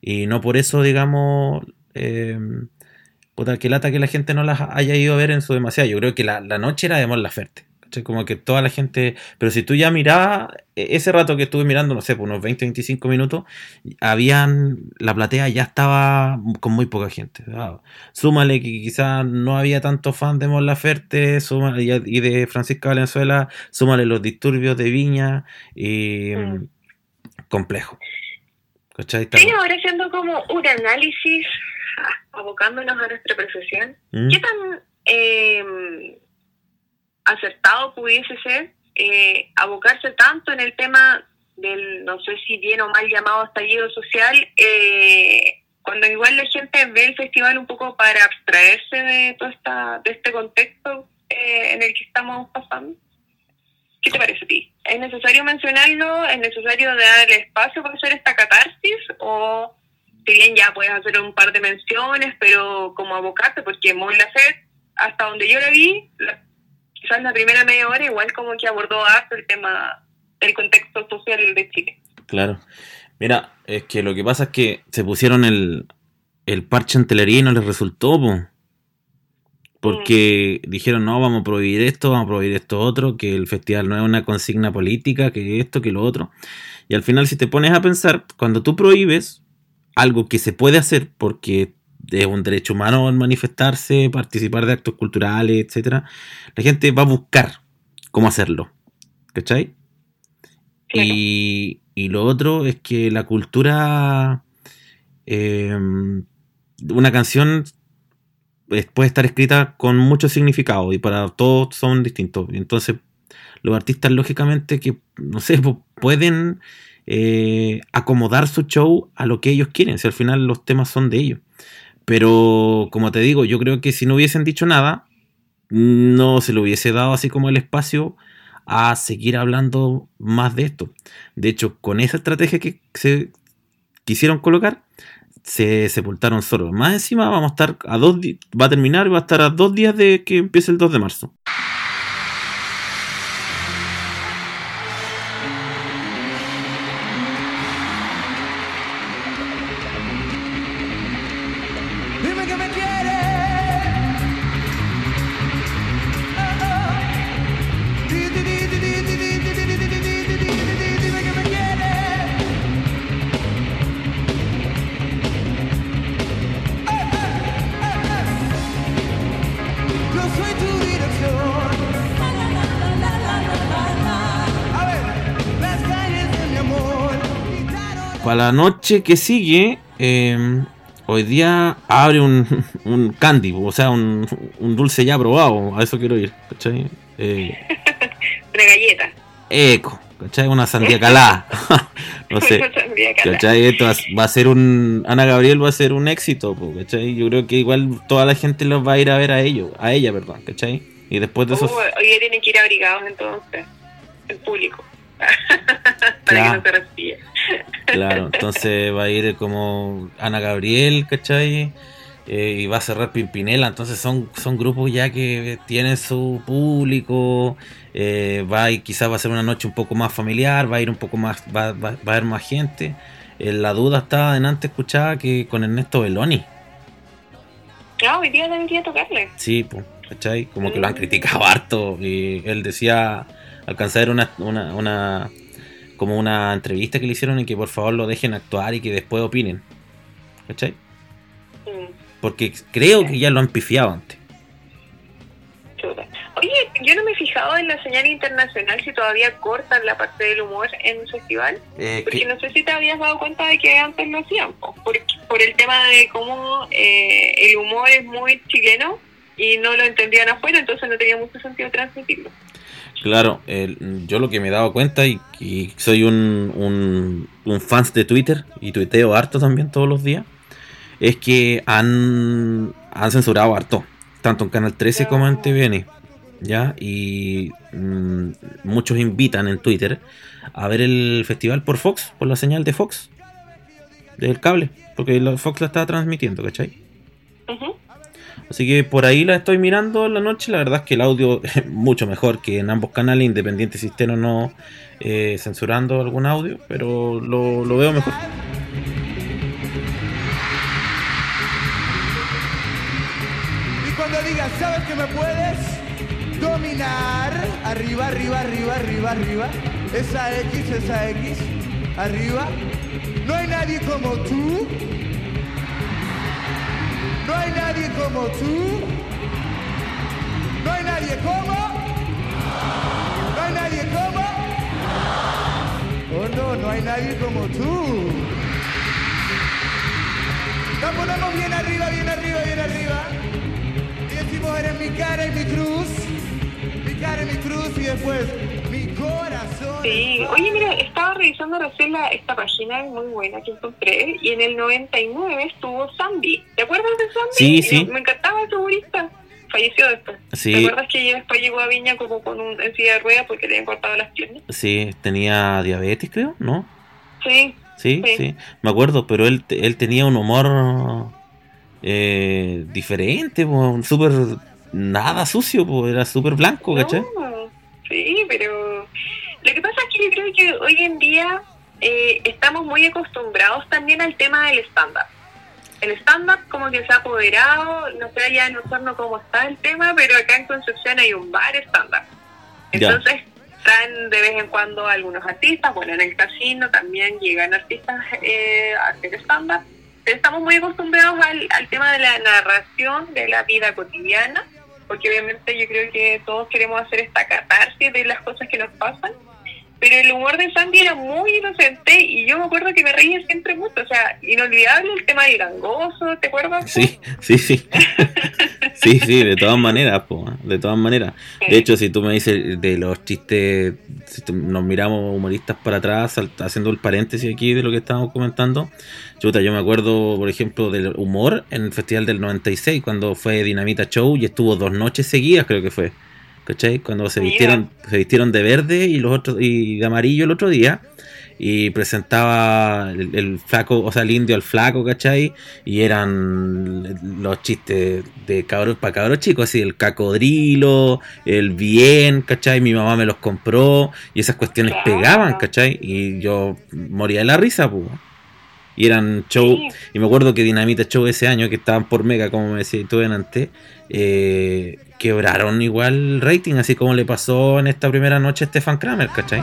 Y, y no por eso, digamos, eh, puta, que lata que la gente no las haya ido a ver en su demasiado. Yo creo que la, la noche era de Mon Laferte. ¿Cachai? Como que toda la gente. Pero si tú ya mirabas, e- ese rato que estuve mirando, no sé, por unos 20, 25 minutos, habían. La platea ya estaba con muy poca gente. Súmale que quizás no había tanto fan de Mon Laferte súmale- y de Francisca Valenzuela, súmale los disturbios de Viña y. Mm. Complejo. ¿Cachai? Sí, ahora haciendo como un análisis, ah, abocándonos a nuestra profesión, ¿Mm? ¿qué tan eh, acertado pudiese ser eh, abocarse tanto en el tema del, no sé si bien o mal llamado estallido social, eh, cuando igual la gente ve el festival un poco para abstraerse de todo esta, de este contexto eh, en el que estamos pasando? ¿Qué te parece a ti? ¿Es necesario mencionarlo? ¿Es necesario dar espacio para hacer esta catarsis? ¿O si bien ya puedes hacer un par de menciones, pero como abocarte? Porque Mon Laferte, hasta donde yo la vi, la- quizás la primera media hora igual como que abordó harto el tema del contexto social de Chile. Claro. Mira, es que lo que pasa es que se pusieron el, el parche en telería y no les resultó, po. Porque dijeron, no, vamos a prohibir esto, vamos a prohibir esto otro, que el festival no es una consigna política, que esto, que lo otro. Y al final, si te pones a pensar, cuando tú prohíbes algo que se puede hacer porque es un derecho humano manifestarse, participar de actos culturales, etcétera, la gente va a buscar cómo hacerlo. ¿Cachai? Claro. Y, y lo otro es que la cultura, eh, una canción puede estar escrita con mucho significado y para todos son distintos. Entonces, los artistas lógicamente que, no sé, pueden eh, acomodar su show a lo que ellos quieren, si al final los temas son de ellos. Pero, como te digo, yo creo que si no hubiesen dicho nada, no se le hubiese dado así como el espacio a seguir hablando más de esto. De hecho, con esa estrategia que se quisieron colocar, se sepultaron solo. Más encima vamos a estar a dos va a terminar, va a estar a dos días de que empiece el 2 de marzo. La noche que sigue, eh, hoy día abre un, un candy, o sea, un, un dulce ya probado. A eso quiero ir, ¿cachai? Eh, Una galleta. eco, ¿cachai? Una sandía calada. no sé. ¿Cachai? Esto va- a ser un. Ana Gabriel va a ser un éxito, ¿cachai? Yo creo que igual toda la gente los va a ir a ver a ellos, a ella, perdón, ¿cachai? Y después de. Uh, hoy día tienen que ir abrigados entonces, el público, para Claro. que no se respire. Claro, entonces va a ir como Ana Gabriel, ¿cachai? Eh, y va a cerrar Pimpinela, entonces son, son grupos ya que tienen su público, eh, va y quizás va a ser una noche un poco más familiar, va a ir un poco más, va, va- va a haber más gente. Eh, la duda estaba adelante escuchada que con Ernesto Beloni. No, hoy día debería tocarle. Sí, pues, ¿cachai? Como que lo han criticado harto. Y él decía, alcanzé a ver una, una, una, como una entrevista que le hicieron y que por favor lo dejen actuar y que después opinen. ¿Cachai? Mm, Porque creo que ya lo han pifiado antes. chuta. Oye, yo no me he fijado en la señal internacional si todavía cortan la parte del humor en el festival. Eh, Porque que- no sé si te habías dado cuenta de que antes lo hacían, po, por, por el tema de cómo eh, el humor es muy chileno y no lo entendían afuera, entonces no tenía mucho sentido transmitirlo. Claro, el- yo lo que me he dado cuenta y, y soy un, un, de Twitter y tuiteo harto también todos los días, es que han, han censurado harto, tanto en Canal 13 como en TVN. ¿ya? Y mm, muchos invitan en Twitter a ver el festival por Fox, por la señal de Fox, del cable, porque Fox la está transmitiendo, ¿cachai? Ujú. Así que por ahí la estoy mirando la noche. La verdad es que el audio es mucho mejor que en ambos canales, independiente si estén o no eh, censurando algún audio, pero lo veo mejor. Y cuando digas, ¿sabes que me puedes dominar? Arriba, arriba, arriba, arriba, arriba. Esa X, esa X. Arriba. No hay nadie como tú. No hay nadie como tú. No hay nadie como. No hay nadie como. Oh no, no hay nadie como tú. Nos ponemos bien arriba, bien arriba, bien arriba. Y decimos, eres mi cara y mi cruz. Mi cruz y después mi corazón. Sí, oye, mira, estaba revisando recién la, esta página muy buena que encontré y en el 99 estuvo Sandy. ¿Te acuerdas de Sandy? Sí, sí. Me, encantaba ese humorista. Falleció después. Sí. ¿Te acuerdas que ella después llegó a Viña como con un en silla de ruedas porque le habían cortado las piernas? Sí, tenía diabetes, creo, ¿no? Sí, Sí, sí, Sí. me acuerdo, pero él, él tenía un humor eh, diferente, súper nada sucio, po, era súper blanco, ¿cachai? No, sí, pero lo que pasa es que yo creo que hoy en día eh, estamos muy acostumbrados también al tema del stand-up. El stand-up como que se ha apoderado, no sé allá en Osorno cómo está el tema, pero acá en Concepción hay un bar. Ya. Entonces traen de vez en cuando algunos artistas, bueno, en el casino también llegan artistas eh, a hacer stand-up. Estamos muy acostumbrados al, al tema de la narración de la vida cotidiana, porque obviamente yo creo que todos queremos hacer esta catarsis de las cosas que nos pasan, pero el humor de Sandy era muy inocente y yo me acuerdo que me reía siempre mucho, o sea, inolvidable el tema del gangoso, ¿te acuerdas? Sí, sí, sí. Sí, sí, de todas maneras, po, de todas maneras. De hecho, si tú me dices de los chistes, si nos miramos humoristas para atrás, haciendo el paréntesis aquí de lo que estábamos comentando, chuta, yo me acuerdo, por ejemplo, del humor en el Festival del 96, cuando fue Dinamita Show y estuvo dos noches seguidas, creo que fue. ¿Cachai? Cuando se vistieron, se vistieron de verde y los otros y de amarillo el otro día y presentaba el, el flaco, o sea, el indio al flaco, ¿cachai? Y eran los chistes de cabros para cabros chicos, así el cacodrilo, el bien, ¿cachai? Mi mamá me los compró y esas cuestiones Claro. pegaban, ¿cachai? Y yo moría de la risa, pues. Y eran show, Sí. y me acuerdo que Dinamita Show ese año, que estaban por mega, como me decía tú antes, eh, quebraron igual el rating, así como le pasó en esta primera noche a Stefan Kramer, ¿cachai?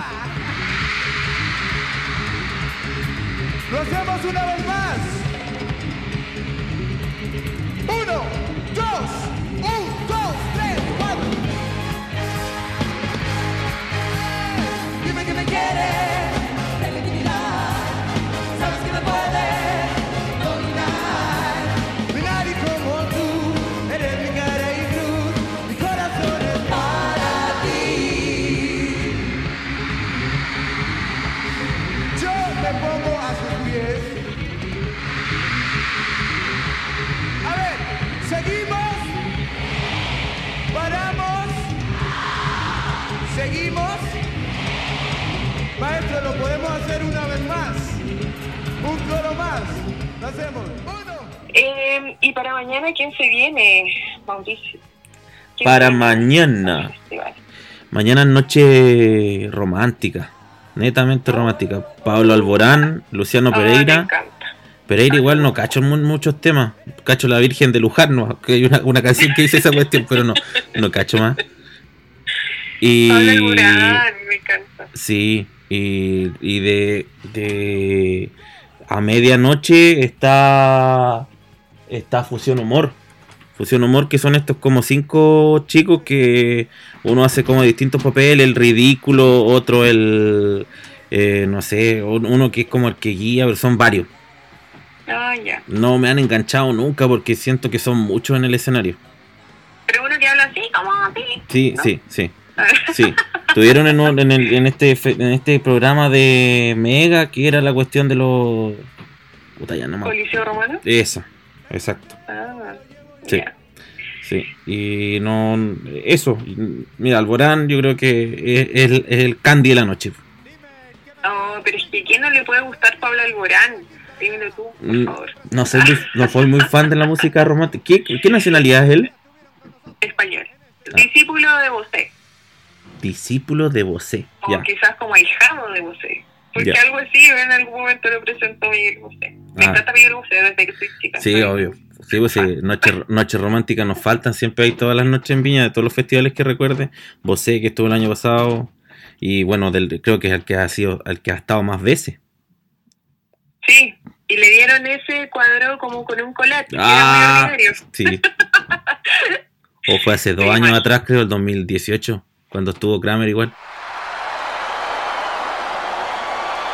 Seguimos. Maestro, lo podemos hacer una vez más. Un coro más. Lo hacemos. Uno. Eh, y para mañana, ¿quién se viene, Mauricio? ¿Quién Para viene mañana. Mañana es noche romántica, netamente romántica. Pablo Alborán, Luciano Ah, me Pereira. encanta. Pereira igual no cacho mu- muchos temas. Cacho la Virgen de Luján, no, que hay una, una canción que dice esa cuestión, pero no, no cacho más. Y me encanta. sí, y, y de, de a medianoche está está Fusión Humor. Fusión Humor, que son estos como cinco chicos que uno hace como distintos papeles, el ridículo, otro el, eh, no sé, un- uno que es como el que guía, pero son varios. Ah, ya. No me han enganchado nunca porque siento que son muchos en el escenario. Pero uno que habla así, como así. Sí, ¿no? sí, sí. Sí, tuvieron en, el- en este en este programa de Mega que era la cuestión de los puta ya no me. Coliseo Romano. Eso, exacto. Ah, Sí. Sí, y no. Eso, mira, Alborán yo creo que es, es el, es el candy de la noche. No, pero es que ¿quién no le puede gustar Pablo Alborán? Dímelo tú, por Mm, favor. No sé, no soy muy fan de la música romántica. ¿Qué, qué nacionalidad es él? Español. Ah. Discípulo de Bosé. Discípulo de Bosé. O Ya. quizás como ahijado de Bosé. Porque Ya. algo así en algún momento lo presentó Miguel Bosé. Me Ah. encanta Miguel Bosé desde que soy chica. Sí, obvio. Sí, pues sí, noches noche románticas nos faltan, siempre hay todas las noches en Viña, de todos los festivales que recuerde. Bosé, que estuvo el año pasado, y bueno, del, creo que es el que ha sido, el que ha estado más veces. Sí, y le dieron ese cuadro como con un collage. que Ah, era muy ordinario. sí. O fue hace dos Sí, años bueno. atrás, creo, el 2018, cuando estuvo Kramer igual.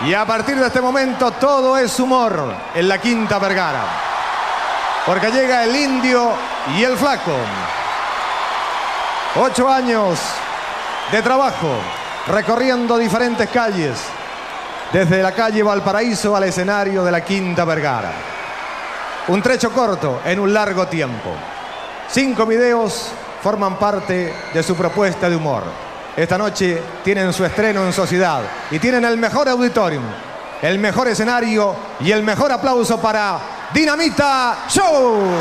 Y a partir de este momento todo es humor en la Quinta Vergara. Porque llega el indio y el flaco. Ocho años de trabajo recorriendo diferentes calles. Desde la calle Valparaíso al escenario de la Quinta Vergara. Un trecho corto en un largo tiempo. Cinco videos forman parte de su propuesta de humor. Esta noche tienen su estreno en Sociedad y tienen el mejor auditorium, el mejor escenario y el mejor aplauso para Dinamita Show.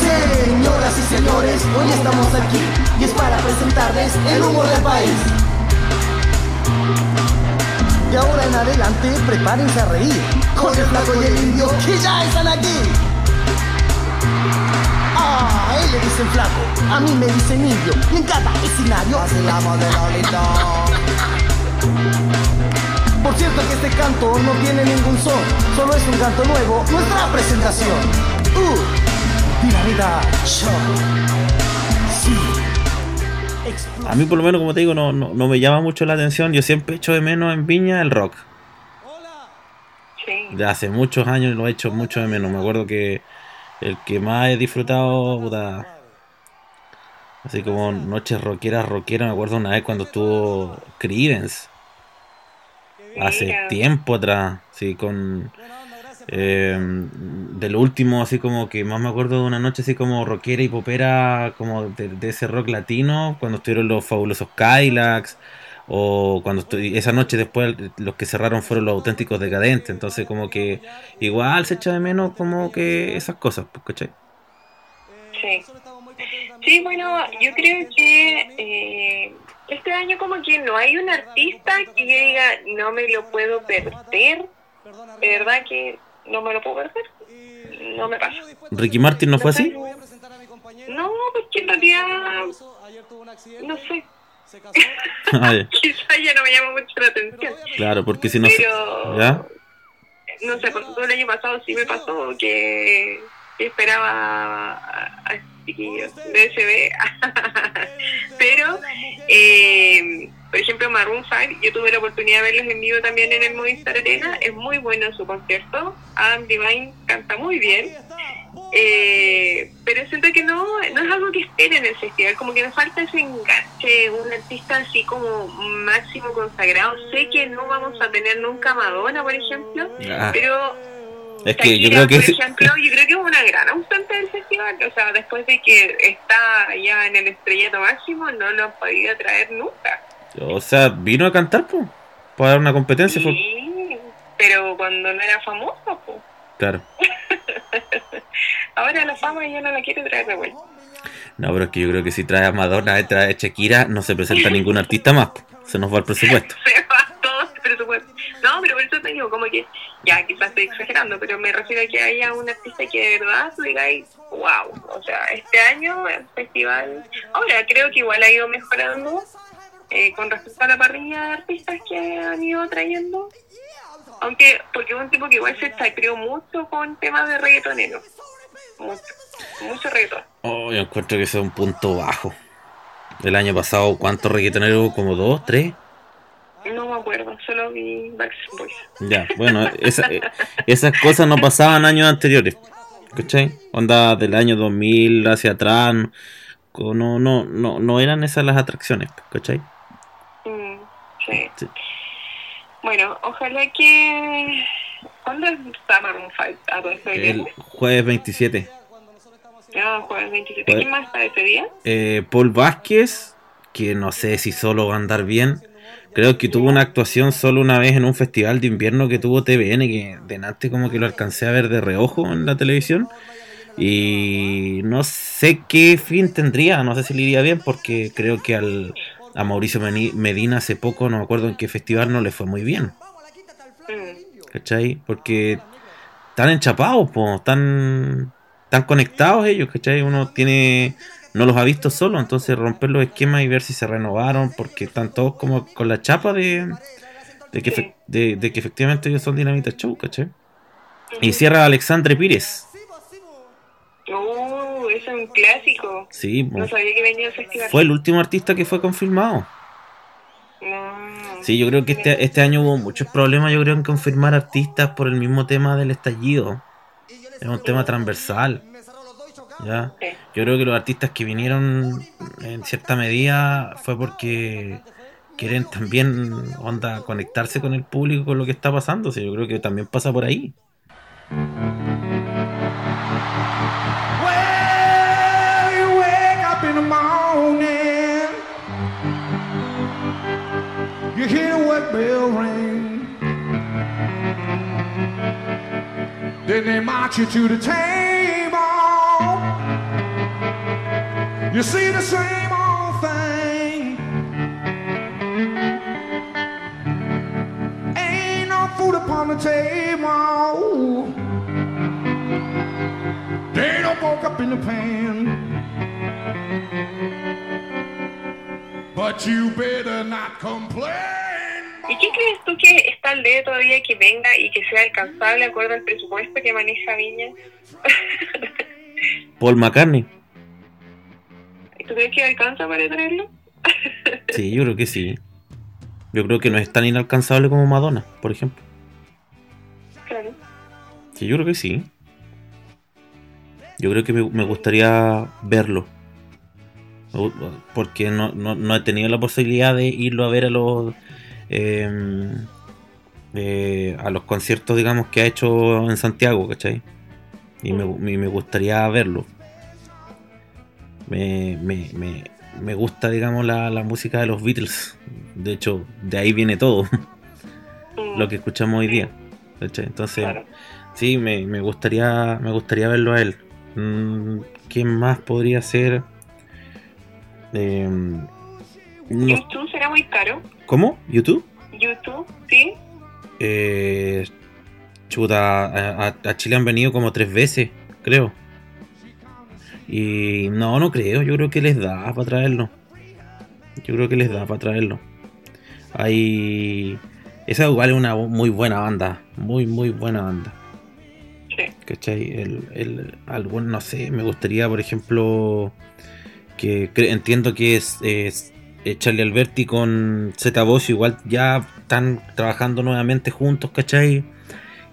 Señoras y señores, hoy estamos aquí y es para presentarles el humor del país. De ahora en adelante, prepárense a reír con el flaco y el indio que ya están aquí. Ah, a él le dicen flaco, a mí me dicen indio y en cada escenario vacilamos de Lolito. Por cierto que este canto no tiene ningún son, solo es un canto nuevo, nuestra presentación. Uh, Dinamita Show. A mí por lo menos, como te digo, no, no, no me llama mucho la atención. Yo siempre echo de menos en Viña el rock. Sí. De hace muchos años lo he hecho mucho de menos. Me acuerdo que el que más he disfrutado, puta, así como noches rockeras, rockeras, me acuerdo una vez cuando estuvo Creedence. Hace tiempo atrás, sí, con... eh, de lo último, así como que más me acuerdo de una noche así como rockera y popera, como de, ese rock latino, cuando estuvieron los fabulosos Kylax, o cuando estu- esa noche después los que cerraron fueron los auténticos decadentes, entonces como que igual se echa de menos como que esas cosas, pues, ¿cachai? Sí. Sí, bueno, yo creo que eh, este año como que no hay un artista que diga no me lo puedo perder. De verdad que no me lo puedo perder. No me pasa. Ricky Martin no fue así. No, porque en realidad, no sé, Ah, ya. quizás ya no me llama mucho la atención. claro, porque si no se- Pero, ¿Ya? no sé, por ejemplo, el año pasado sí me pasó que, que esperaba a, a chiquillos de SB. Pero, eh, por ejemplo, Maroon 5, yo tuve la oportunidad de verlos en vivo también en el Movistar Arena. Es muy bueno su concierto. Adam Divine canta muy bien. Eh, pero siento que no, no es algo que espere en el festival, como que me falta ese enganche, un artista así como máximo consagrado. Sé que no vamos a tener nunca Madonna, por ejemplo, Ah, pero es que yo creo que por ejemplo, yo creo que es una gran ausente del festival. O sea, después de que está ya en el estrellato máximo, no lo han podido traer nunca. O sea, vino a cantar, pues, para dar una competencia, fue Sí, pero cuando no era famoso, pues. claro. Ahora la fama ya no la quiere traer de vuelta. No, pero es que yo creo que si trae a Madonna, eh, trae a Shakira, no se presenta ningún artista más, se nos va el presupuesto. Se va todo el presupuesto. No, pero por eso te digo, como que, ya quizás estoy exagerando, pero me refiero a que haya un artista que de verdad tú digáis, wow, o sea, este año el festival, ahora creo que igual ha ido mejorando eh, con respecto a la parrilla de artistas que han ido trayendo. Aunque, porque es un tipo que igual se creó mucho con temas de reggaetonero. Mucho, mucho reggaetón. Oh, yo encuentro que ese es un punto bajo. El año pasado, ¿cuántos reggaetoneros? ¿Como dos, tres? No me acuerdo, solo vi Backstreet Boys. Ya, bueno, esa- eh, esas cosas no pasaban años anteriores. ¿Cachai? Onda del año 2000 hacia atrás. No, no, no, no eran esas las atracciones, ¿cachai? Sí. Sí. Bueno, ojalá que... ¿Cuándo está Maroon 5? ¿A El jueves 27. Ah, jueves 27. Jueves- ¿Quién más está ese día? Eh, Paul Vázquez, que no sé si solo va a andar bien. Creo que tuvo una actuación solo una vez en un festival de invierno que tuvo TVN, que delante como que lo alcancé a ver de reojo en la televisión. Y no sé qué fin tendría, no sé si le iría bien, porque creo que al, a Mauricio Medina hace poco, no me acuerdo en qué festival, no le fue muy bien. ¿cachai? Porque están enchapados, po, están, conectados ellos, ¿cachai? Uno tiene, no los ha visto solo, entonces romper los esquemas y ver si se renovaron, porque están todos como con la chapa de, de, que, de que efectivamente ellos son Dinamita Show, ¿cachai? Y cierra Alexandre Pires, Uh, eso es un clásico. sí. No sabía que venía el festival. fue el último artista que fue confirmado. No. Sí, yo creo que este, este año hubo muchos problemas, yo creo, en confirmar artistas por el mismo tema del estallido. Es un tema transversal. ¿ya? Sí. Yo creo que los artistas que vinieron en cierta medida fue porque quieren también onda conectarse con el público con lo que está pasando. O sea, yo creo que también pasa por ahí. Then they march you to the table. You see the same old thing. Ain't no food upon the table. They don't walk up in the pan. But you better not complain. ¿Y qué crees tú que está al dedo todavía que venga y que sea alcanzable acorde al presupuesto que maneja Viña? Paul McCartney. ¿Tú crees que alcanza para traerlo? Sí, yo creo que sí. Yo creo que no es tan inalcanzable como Madonna, por ejemplo. Claro. Sí, yo creo que sí. Yo creo que me, me gustaría verlo. Porque no, no, no he tenido la posibilidad de irlo a ver a los eh, eh, a los conciertos, digamos, que ha hecho en Santiago, ¿cachai? Y me, y me gustaría verlo. Me, me, me, me gusta, digamos, la, la música de los Beatles. De hecho, de ahí viene todo Mm, lo que escuchamos hoy día. ¿cachai? Entonces, Claro. sí, me, me gustaría me gustaría verlo a él. Mm, ¿Quién más podría ser? Eh, no- será muy caro. ¿Cómo? ¿YouTube? YouTube, sí. Eh, chuta, a, a- a Chile han venido como tres veces, creo. Y no, no creo, yo creo que les da para traerlo. Yo creo que les da para traerlo. Hay... Esa igual es una muy buena banda, muy, muy buena banda. Sí. ¿Cachai? El, el, algún, no sé, me gustaría, por ejemplo, que cre- entiendo que es, es- eh, Charlie Alberti con Z Voz igual ya están trabajando nuevamente juntos, ¿cachai?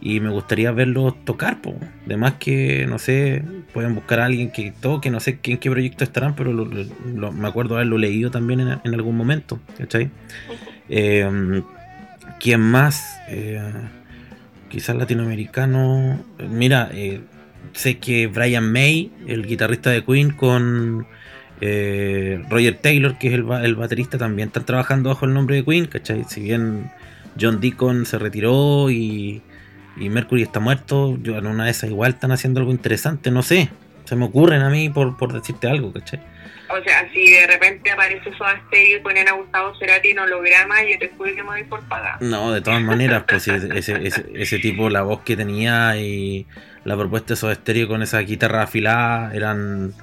Y me gustaría verlos tocar, po. Además que, no sé, pueden buscar a alguien que toque, no sé en qué proyecto estarán, pero me acuerdo haberlo leído también en, algún momento, ¿cachai? Eh, ¿Quién más? Eh, quizás latinoamericano. Mira, eh, sé que Brian May, el guitarrista de Queen, con eh, Roger Taylor, que es el, el baterista, también están trabajando bajo el nombre de Queen, ¿cachai? Si bien John Deacon se retiró y, y Mercury está muerto, yo en una de esas igual están haciendo algo interesante, no sé. Se me ocurren a mí por, por decirte algo, ¿cachai? O sea, si de repente aparece Soda Stereo y ponen a Gustavo Cerati en holograma, yo te juro que me voy por pagar. No, de todas maneras, pues ese, ese, ese tipo, la voz que tenía y la propuesta de Soda Stereo con esa guitarra afilada eran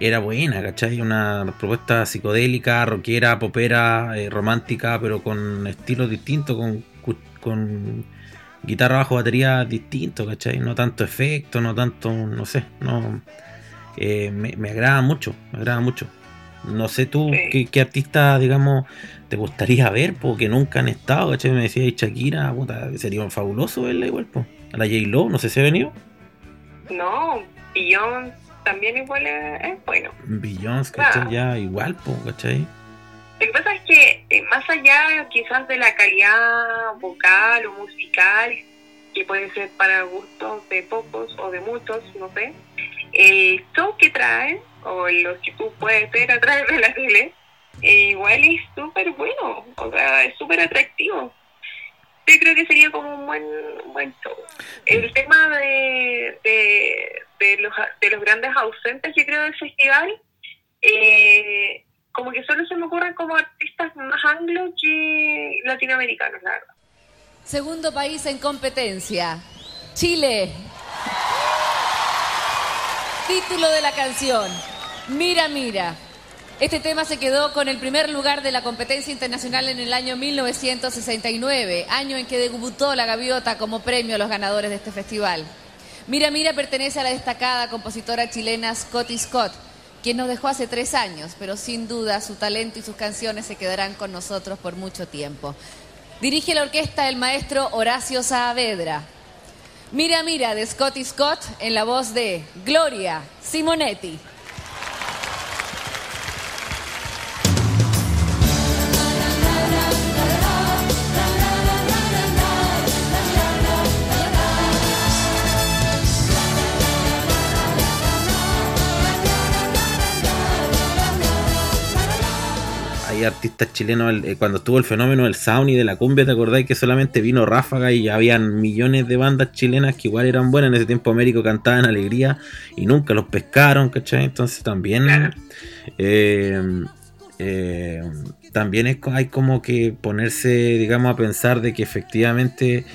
era buena, ¿cachai? Una propuesta psicodélica, rockera, popera, eh, romántica, pero con estilos distintos, con, con guitarra bajo batería distinto, ¿cachai? No tanto efecto, no tanto, no sé, no... eh, me, me agrada mucho, me agrada mucho. No sé tú Sí. qué, qué artista, digamos, te gustaría ver, porque nunca han estado, ¿cachai? Me decía Shakira, puta, sería fabuloso verla igual, po. A la J-Lo, no sé si ha venido. No, Billón también igual es, es bueno. Beyoncé, ¿cachai? Ya igual, po, ¿cachai? Lo que pasa es que eh, más allá quizás de la calidad vocal o musical, que puede ser para gustos de pocos o de muchos, no sé, el show que traen o lo que tú puedes ver a través de la tele, eh, igual es súper bueno, o sea, es súper atractivo. Yo creo que sería como un buen, un buen show. El tema de, de, de los, de los grandes ausentes, yo creo, del festival, eh, como que solo se me ocurren como artistas más anglo que latinoamericanos, la verdad. Segundo país en competencia, Chile. Título de la canción, Mira, mira. Este tema se quedó con el primer lugar de la competencia internacional en el año 1969, año en que debutó la gaviota como premio a los ganadores de este festival. Mira, mira pertenece a la destacada compositora chilena Scotty Scott, quien nos dejó hace tres años, pero sin duda su talento y sus canciones se quedarán con nosotros por mucho tiempo. Dirige la orquesta el maestro Horacio Saavedra. Mira, mira de Scotty Scott en la voz de Gloria Simonetti. Artistas chilenos, el- eh, cuando estuvo el fenómeno del sound y de la cumbia, ¿te acordáis que solamente vino Ráfaga y habían millones de bandas chilenas que igual eran buenas? En ese tiempo Américo cantaba en alegría y nunca los pescaron, ¿cachai? Entonces también... eh, eh, también es hay como que ponerse, digamos, a pensar de que efectivamente,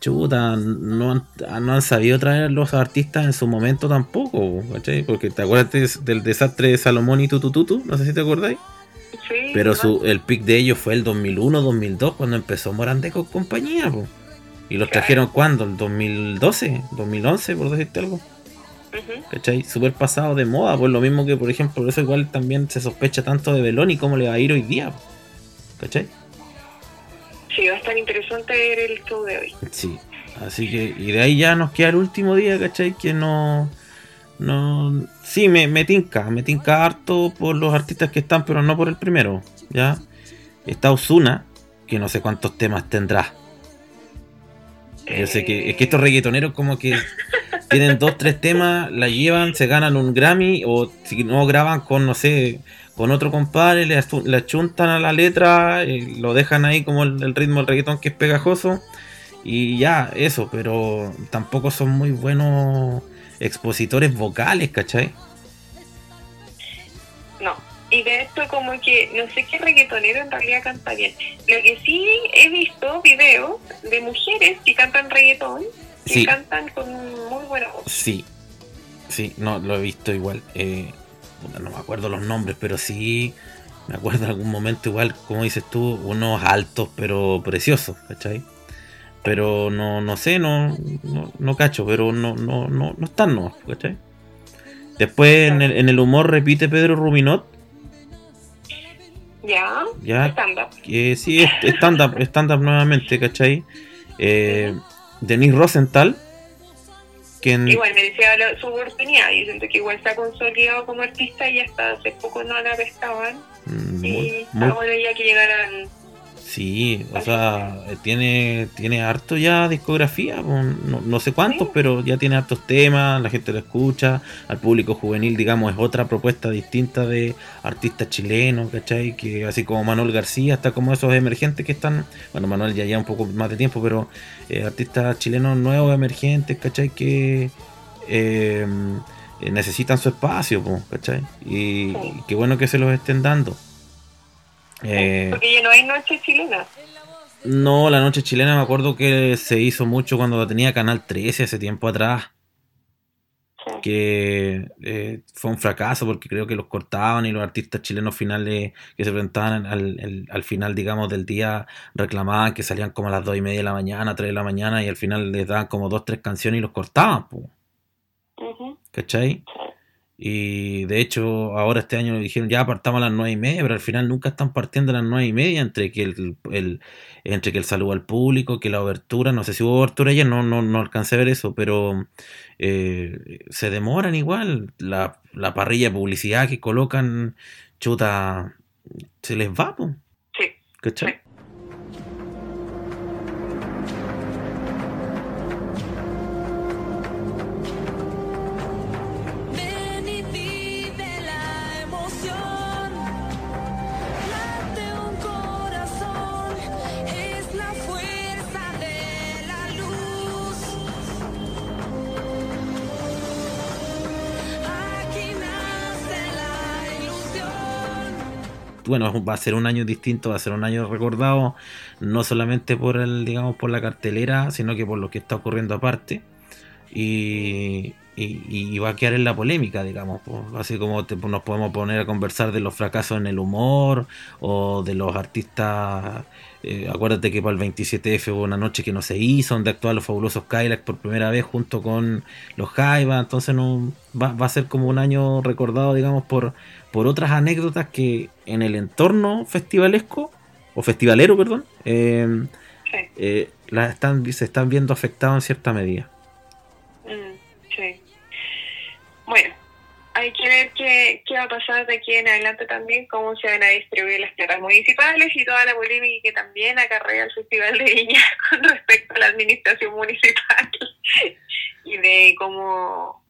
chuta, no han, no han sabido traer los artistas en su momento tampoco, ¿cachai? Porque te acuerdas del desastre de Salomón y Tutututu, no sé si te acordáis. Sí, Pero su, el pic de ellos fue el 2001, 2002, cuando empezó Morandé con compañía, po. Y los trajeron cuando, el 2012, 2011, por decirte algo. ¿Cachai? Súper pasado de moda, pues lo mismo que, por ejemplo, por eso igual también se sospecha tanto de Belón y cómo le va a ir hoy día. po. ¿Cachai? Sí, va a estar interesante ver el show de hoy. Sí. Así que, y de ahí ya nos queda el último día, ¿cachai? Que no. No. Sí, me, me tinca, me tinca harto por los artistas que están, pero no por el primero, ¿ya? Está Osuna, que no sé cuántos temas tendrá. Yo sé que es que estos reggaetoneros como que tienen dos, tres temas, la llevan, se ganan un Grammy o si no graban con, no sé, con otro compadre, le, le achuntan a la letra, eh, lo dejan ahí como el, el ritmo del reggaetón que es pegajoso y ya, eso, pero tampoco son muy buenos expositores vocales, ¿cachai? No. Y de esto como que no sé qué reggaetonero en realidad canta bien. Lo que sí he visto videos de mujeres que cantan reggaetón, que Sí. cantan con muy buena voz. Sí, sí, no, lo he visto igual. eh, no me acuerdo los nombres, pero sí me acuerdo en algún momento igual, como dices tú, unos altos pero preciosos, ¿cachai? Pero no, no sé, no, no, no cacho, pero no, no, no, no están, no, ¿cachai? Después en el, en el humor repite Pedro Rubinot, Ya, ya, stand-up. sí, stand-up, stand-up nuevamente, ¿cachai? Eh, Denise Rosenthal, quien... Igual merecía la- su oportunidad. Yo siento que igual se ha consolidado como artista y hasta hace poco no la pescaban. mm, Y muy- está muy bueno ya que llegaran. Sí, o sea, tiene, tiene harto ya discografía, no, no sé cuántos, Sí. pero ya tiene hartos temas, la gente lo escucha, al público juvenil, digamos, es otra propuesta distinta de artistas chilenos, ¿cachai? Que así como Manuel García, está como esos emergentes que están, bueno, Manuel ya lleva un poco más de tiempo, pero eh, artistas chilenos nuevos, emergentes, ¿cachai? Que eh, necesitan su espacio, ¿cachai? Y, Sí. y qué bueno que se los estén dando. Eh, Porque ya no hay noche chilena. no, la noche chilena me acuerdo que se hizo mucho cuando tenía Canal 13 hace tiempo atrás. Que eh, fue un fracaso porque creo que los cortaban y los artistas chilenos finales que se presentaban al, al- al final, digamos, del día reclamaban que salían como a las 2 y media de la mañana, 3 de la mañana y al final les daban como dos, tres canciones y los cortaban, po. ¿cachai? Y de hecho, ahora este año dijeron ya partamos a las nueve y media, pero al final nunca están partiendo a las nueve y media entre que el, el- entre que el saludo al público, que la obertura, no sé si hubo obertura ayer, no, no, no alcancé a ver eso, pero eh, se demoran igual. La, la parrilla de publicidad que colocan, chuta, se les va, po, Sí. ¿cachai? Sí. Bueno, va a ser un año distinto, va a ser un año recordado, no solamente por el, digamos, por la cartelera, sino que por lo que está ocurriendo aparte. Y, y- y va a quedar en la polémica, digamos. Así como te- nos podemos poner a conversar de los fracasos en el humor o de los artistas. eh, acuérdate que para el 27F hubo una noche que no se hizo, donde actuaban los fabulosos Kylax por primera vez junto con los Jaiba. Entonces no, va, va a ser como un año recordado, digamos, por, por otras anécdotas que en el entorno festivalesco, o festivalero, perdón, eh, Sí. eh, las están, se están viendo afectados en cierta medida. Mm, sí. Bueno, hay que ver qué, qué va a pasar de aquí en adelante también, cómo se van a distribuir las tierras municipales y toda la polémica que también acarrea el Festival de Viña con respecto a la administración municipal y de cómo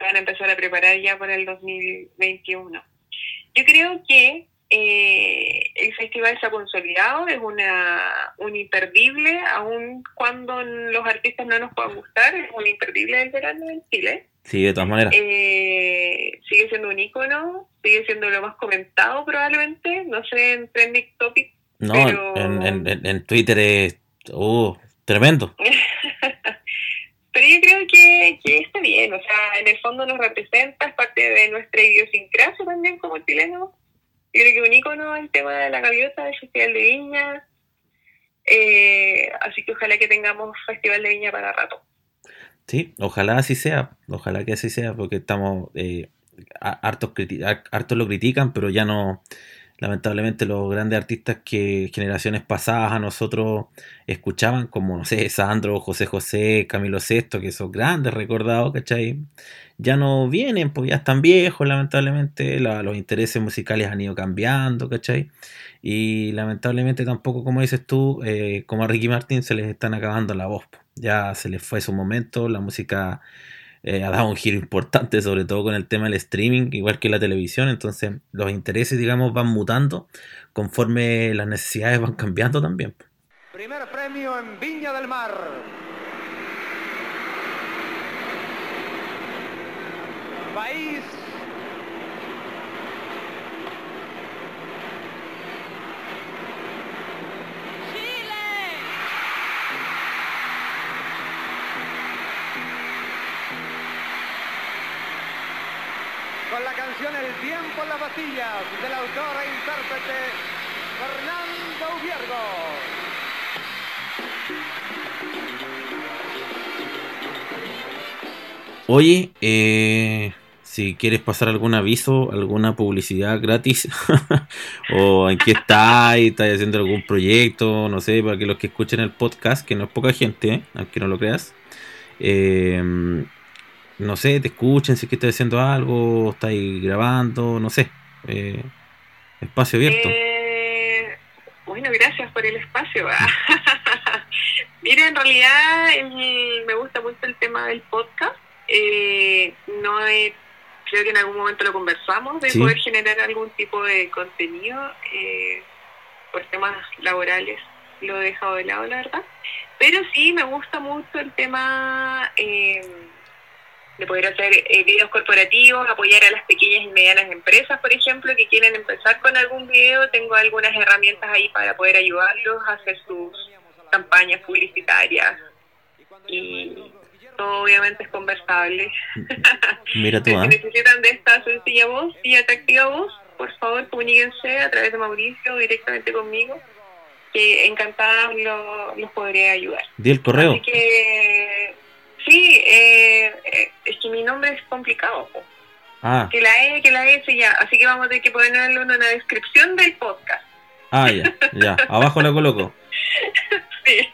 van a empezar a preparar ya para el 2021. Yo creo que eh, festival se ha consolidado, es una un imperdible, aun cuando los artistas no nos puedan gustar, es un imperdible del verano en Chile. Sí, de todas maneras. Eh, sigue siendo un icono, sigue siendo lo más comentado probablemente, no sé, en Trending Topic. no, pero- en- en- en Twitter es uh, tremendo. Pero yo creo que, que está bien, o sea, en el fondo nos representa, es parte de nuestra idiosincrasia también como chilenos. Yo creo que un ícono el tema de la gaviota del Festival de Viña. Eh, así que ojalá que tengamos Festival de Viña para rato. Sí, ojalá así sea, ojalá que así sea, porque estamos, eh, hartos, hartos lo critican, pero ya no, lamentablemente los grandes artistas que generaciones pasadas a nosotros escuchaban, como, no sé, Sandro, José José, Camilo Sesto, que son grandes recordados, ¿cachai? Ya no vienen, pues ya están viejos, lamentablemente, la- los intereses musicales han ido cambiando, ¿cachai? Y lamentablemente tampoco, como dices tú, eh, como a Ricky Martin se les están acabando la voz. po. Ya se les fue su momento, la música eh, ha dado un giro importante, sobre todo con el tema del streaming, igual que la televisión. Entonces los intereses, digamos, van mutando conforme las necesidades van cambiando también. Primer premio en Viña del Mar. País. Tiempo en las pastillas del autor e intérprete Fernando Ubiergo. Oye, eh, si quieres pasar algún aviso, alguna publicidad gratis, o en qué estás, estás haciendo algún proyecto, no sé, para que los que escuchen el podcast, que no es poca gente, ¿eh? aunque no lo creas, eh, no sé, te escuchen si es que estás haciendo algo, estás grabando, no sé, eh, espacio abierto. Eh, bueno, gracias por el espacio. Mira, en realidad el- me gusta mucho el tema del podcast. Eh, no he- creo que en algún momento lo conversamos de Sí. poder generar algún tipo de contenido eh, por temas laborales. Lo he dejado de lado, la verdad. Pero sí me gusta mucho el tema eh, de poder hacer eh, videos corporativos, apoyar a las pequeñas y medianas empresas, por ejemplo, que quieren empezar con algún video. Tengo algunas herramientas ahí para poder ayudarlos a hacer sus campañas publicitarias. Y todo obviamente es conversable. Mira tú, Si ¿ah? necesitan de esta sencilla voz y atractiva voz, por favor comuníquense a través de Mauricio directamente conmigo, que encantada lo- los podría ayudar. Di el correo. Así que, sí, eh, eh, es que mi nombre es complicado. po. Ah, Que la E, que la S ya. Así que vamos a tener que ponerlo en una descripción del podcast. ah, ya, ya, abajo la coloco. Sí.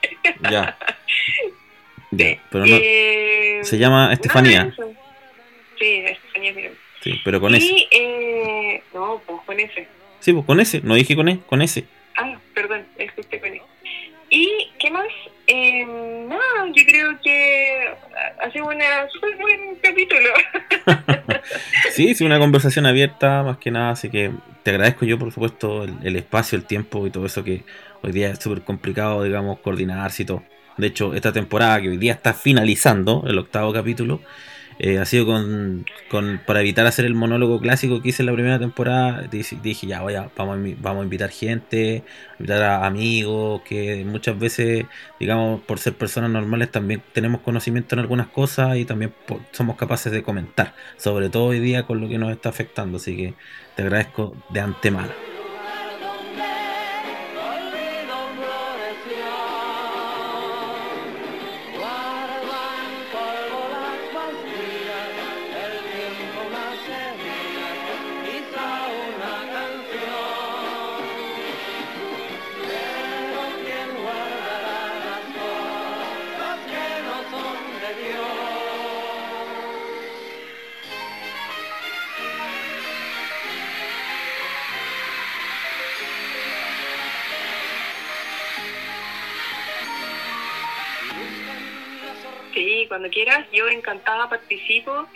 Ya. Ya, pero no, Eh, se llama Estefanía. no. Sí, Estefanía Mirón. Sí, pero con. Y, eh, no, pues con ese. Sí, pues con ese, no dije con E, con ese. Ah, perdón, escuché con él. ¿Y qué más? Eh, no, yo creo que ha sido un súper buen capítulo. Sí, sí, una conversación abierta más que nada, así que te agradezco yo, por supuesto, el, el espacio, el tiempo y todo eso que hoy día es súper complicado, digamos, coordinarse y todo. De hecho, esta temporada que hoy día está finalizando, el octavo capítulo, eh, ha sido con, con- para evitar hacer el monólogo clásico que hice en la primera temporada. Dije, ya, vaya, vamos a, vamos a invitar gente, invitar a amigos, que muchas veces, digamos, por ser personas normales también tenemos conocimiento en algunas cosas y también somos capaces de comentar, sobre todo hoy día con lo que nos está afectando. Así que te agradezco de antemano. Cuando quieras, yo encantada participo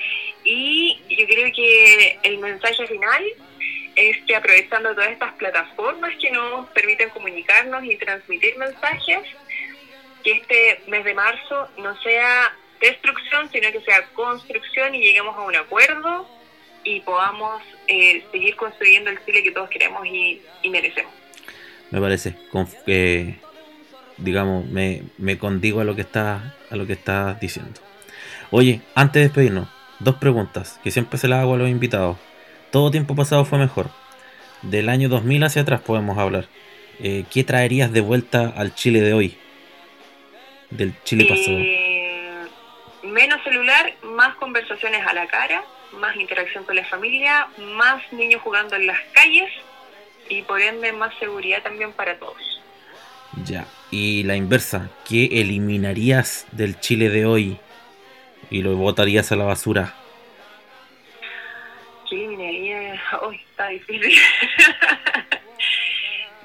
y yo creo que el mensaje final es que aprovechando todas estas plataformas que nos permiten comunicarnos y transmitir mensajes, que este mes de marzo no sea destrucción, sino que sea construcción y lleguemos a un acuerdo y podamos eh, seguir construyendo el Chile que todos queremos y, y merecemos. me parece conf- que digamos me, me condigo a lo que está a lo que estás diciendo. Oye antes de despedirnos dos preguntas que siempre se las hago a los invitados. Todo tiempo pasado fue mejor. Del año 2000 hacia atrás podemos hablar. Eh, ¿qué traerías de vuelta al Chile de hoy del Chile pasado. Eh, menos celular, más conversaciones a la cara, más interacción con la familia, más niños jugando en las calles y por ende más seguridad también para todos. ya y la inversa ¿qué eliminarías del Chile de hoy y lo botarías a la basura ¿Qué eliminaría? Hoy está difícil.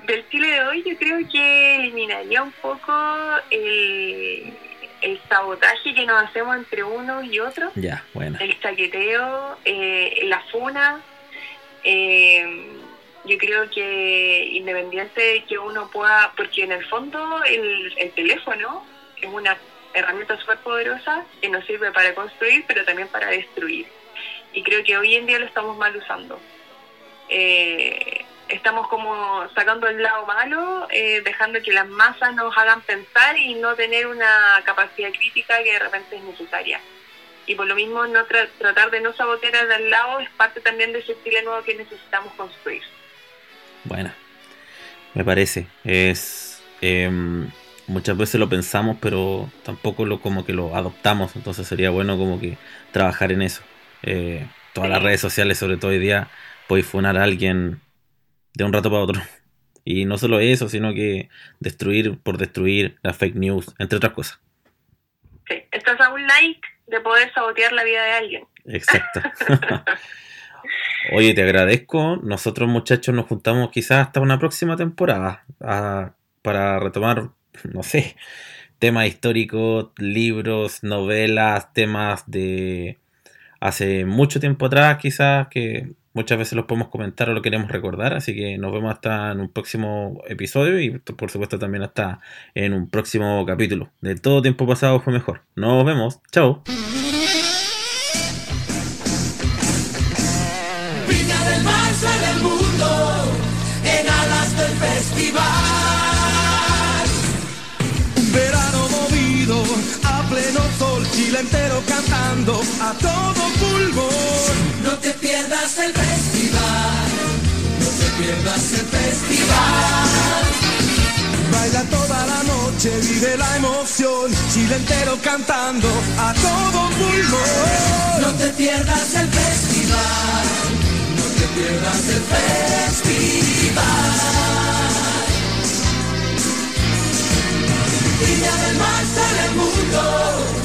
Del Chile de hoy yo creo que eliminaría un poco el, el sabotaje que nos hacemos entre unos y otros. ya bueno el chaqueteo, eh, la funa. eh, yo creo que independiente de que uno pueda, porque en el fondo el, el teléfono es una herramienta súper poderosa que nos sirve para construir, pero también para destruir. Y creo que hoy en día lo estamos mal usando. Eh, estamos como sacando el lado malo, eh, dejando que las masas nos hagan pensar y no tener una capacidad crítica que de repente es necesaria y por lo mismo no tra- tratar de no sabotear al lado es parte también de ese Chile nuevo que necesitamos construir. Bueno, me parece. Es em, muchas veces lo pensamos, pero tampoco lo como que lo adoptamos. Entonces sería bueno como que trabajar en eso. Eh, todas las redes sociales, sobre todo hoy día, podéis funar a alguien de un rato para otro. Y no solo eso, sino que destruir por destruir las fake news, entre otras cosas. Sí, estás a un like de poder sabotear la vida de alguien. Exacto. Oye, te agradezco. Nosotros muchachos nos juntamos quizás hasta una próxima temporada para retomar, no sé, temas históricos, libros, novelas, temas de hace mucho tiempo atrás quizás que muchas veces los podemos comentar o lo queremos recordar. Así que nos vemos hasta en un próximo episodio y por supuesto también hasta en un próximo capítulo. De todo tiempo pasado fue mejor. Nos vemos. Chao. Todo pulmón. No te pierdas el festival. No te pierdas el festival. Baila toda la noche, vive la emoción, Chile entero cantando a todo pulmón. No te pierdas el festival. No te pierdas el festival. Viña del Mar sale el mundo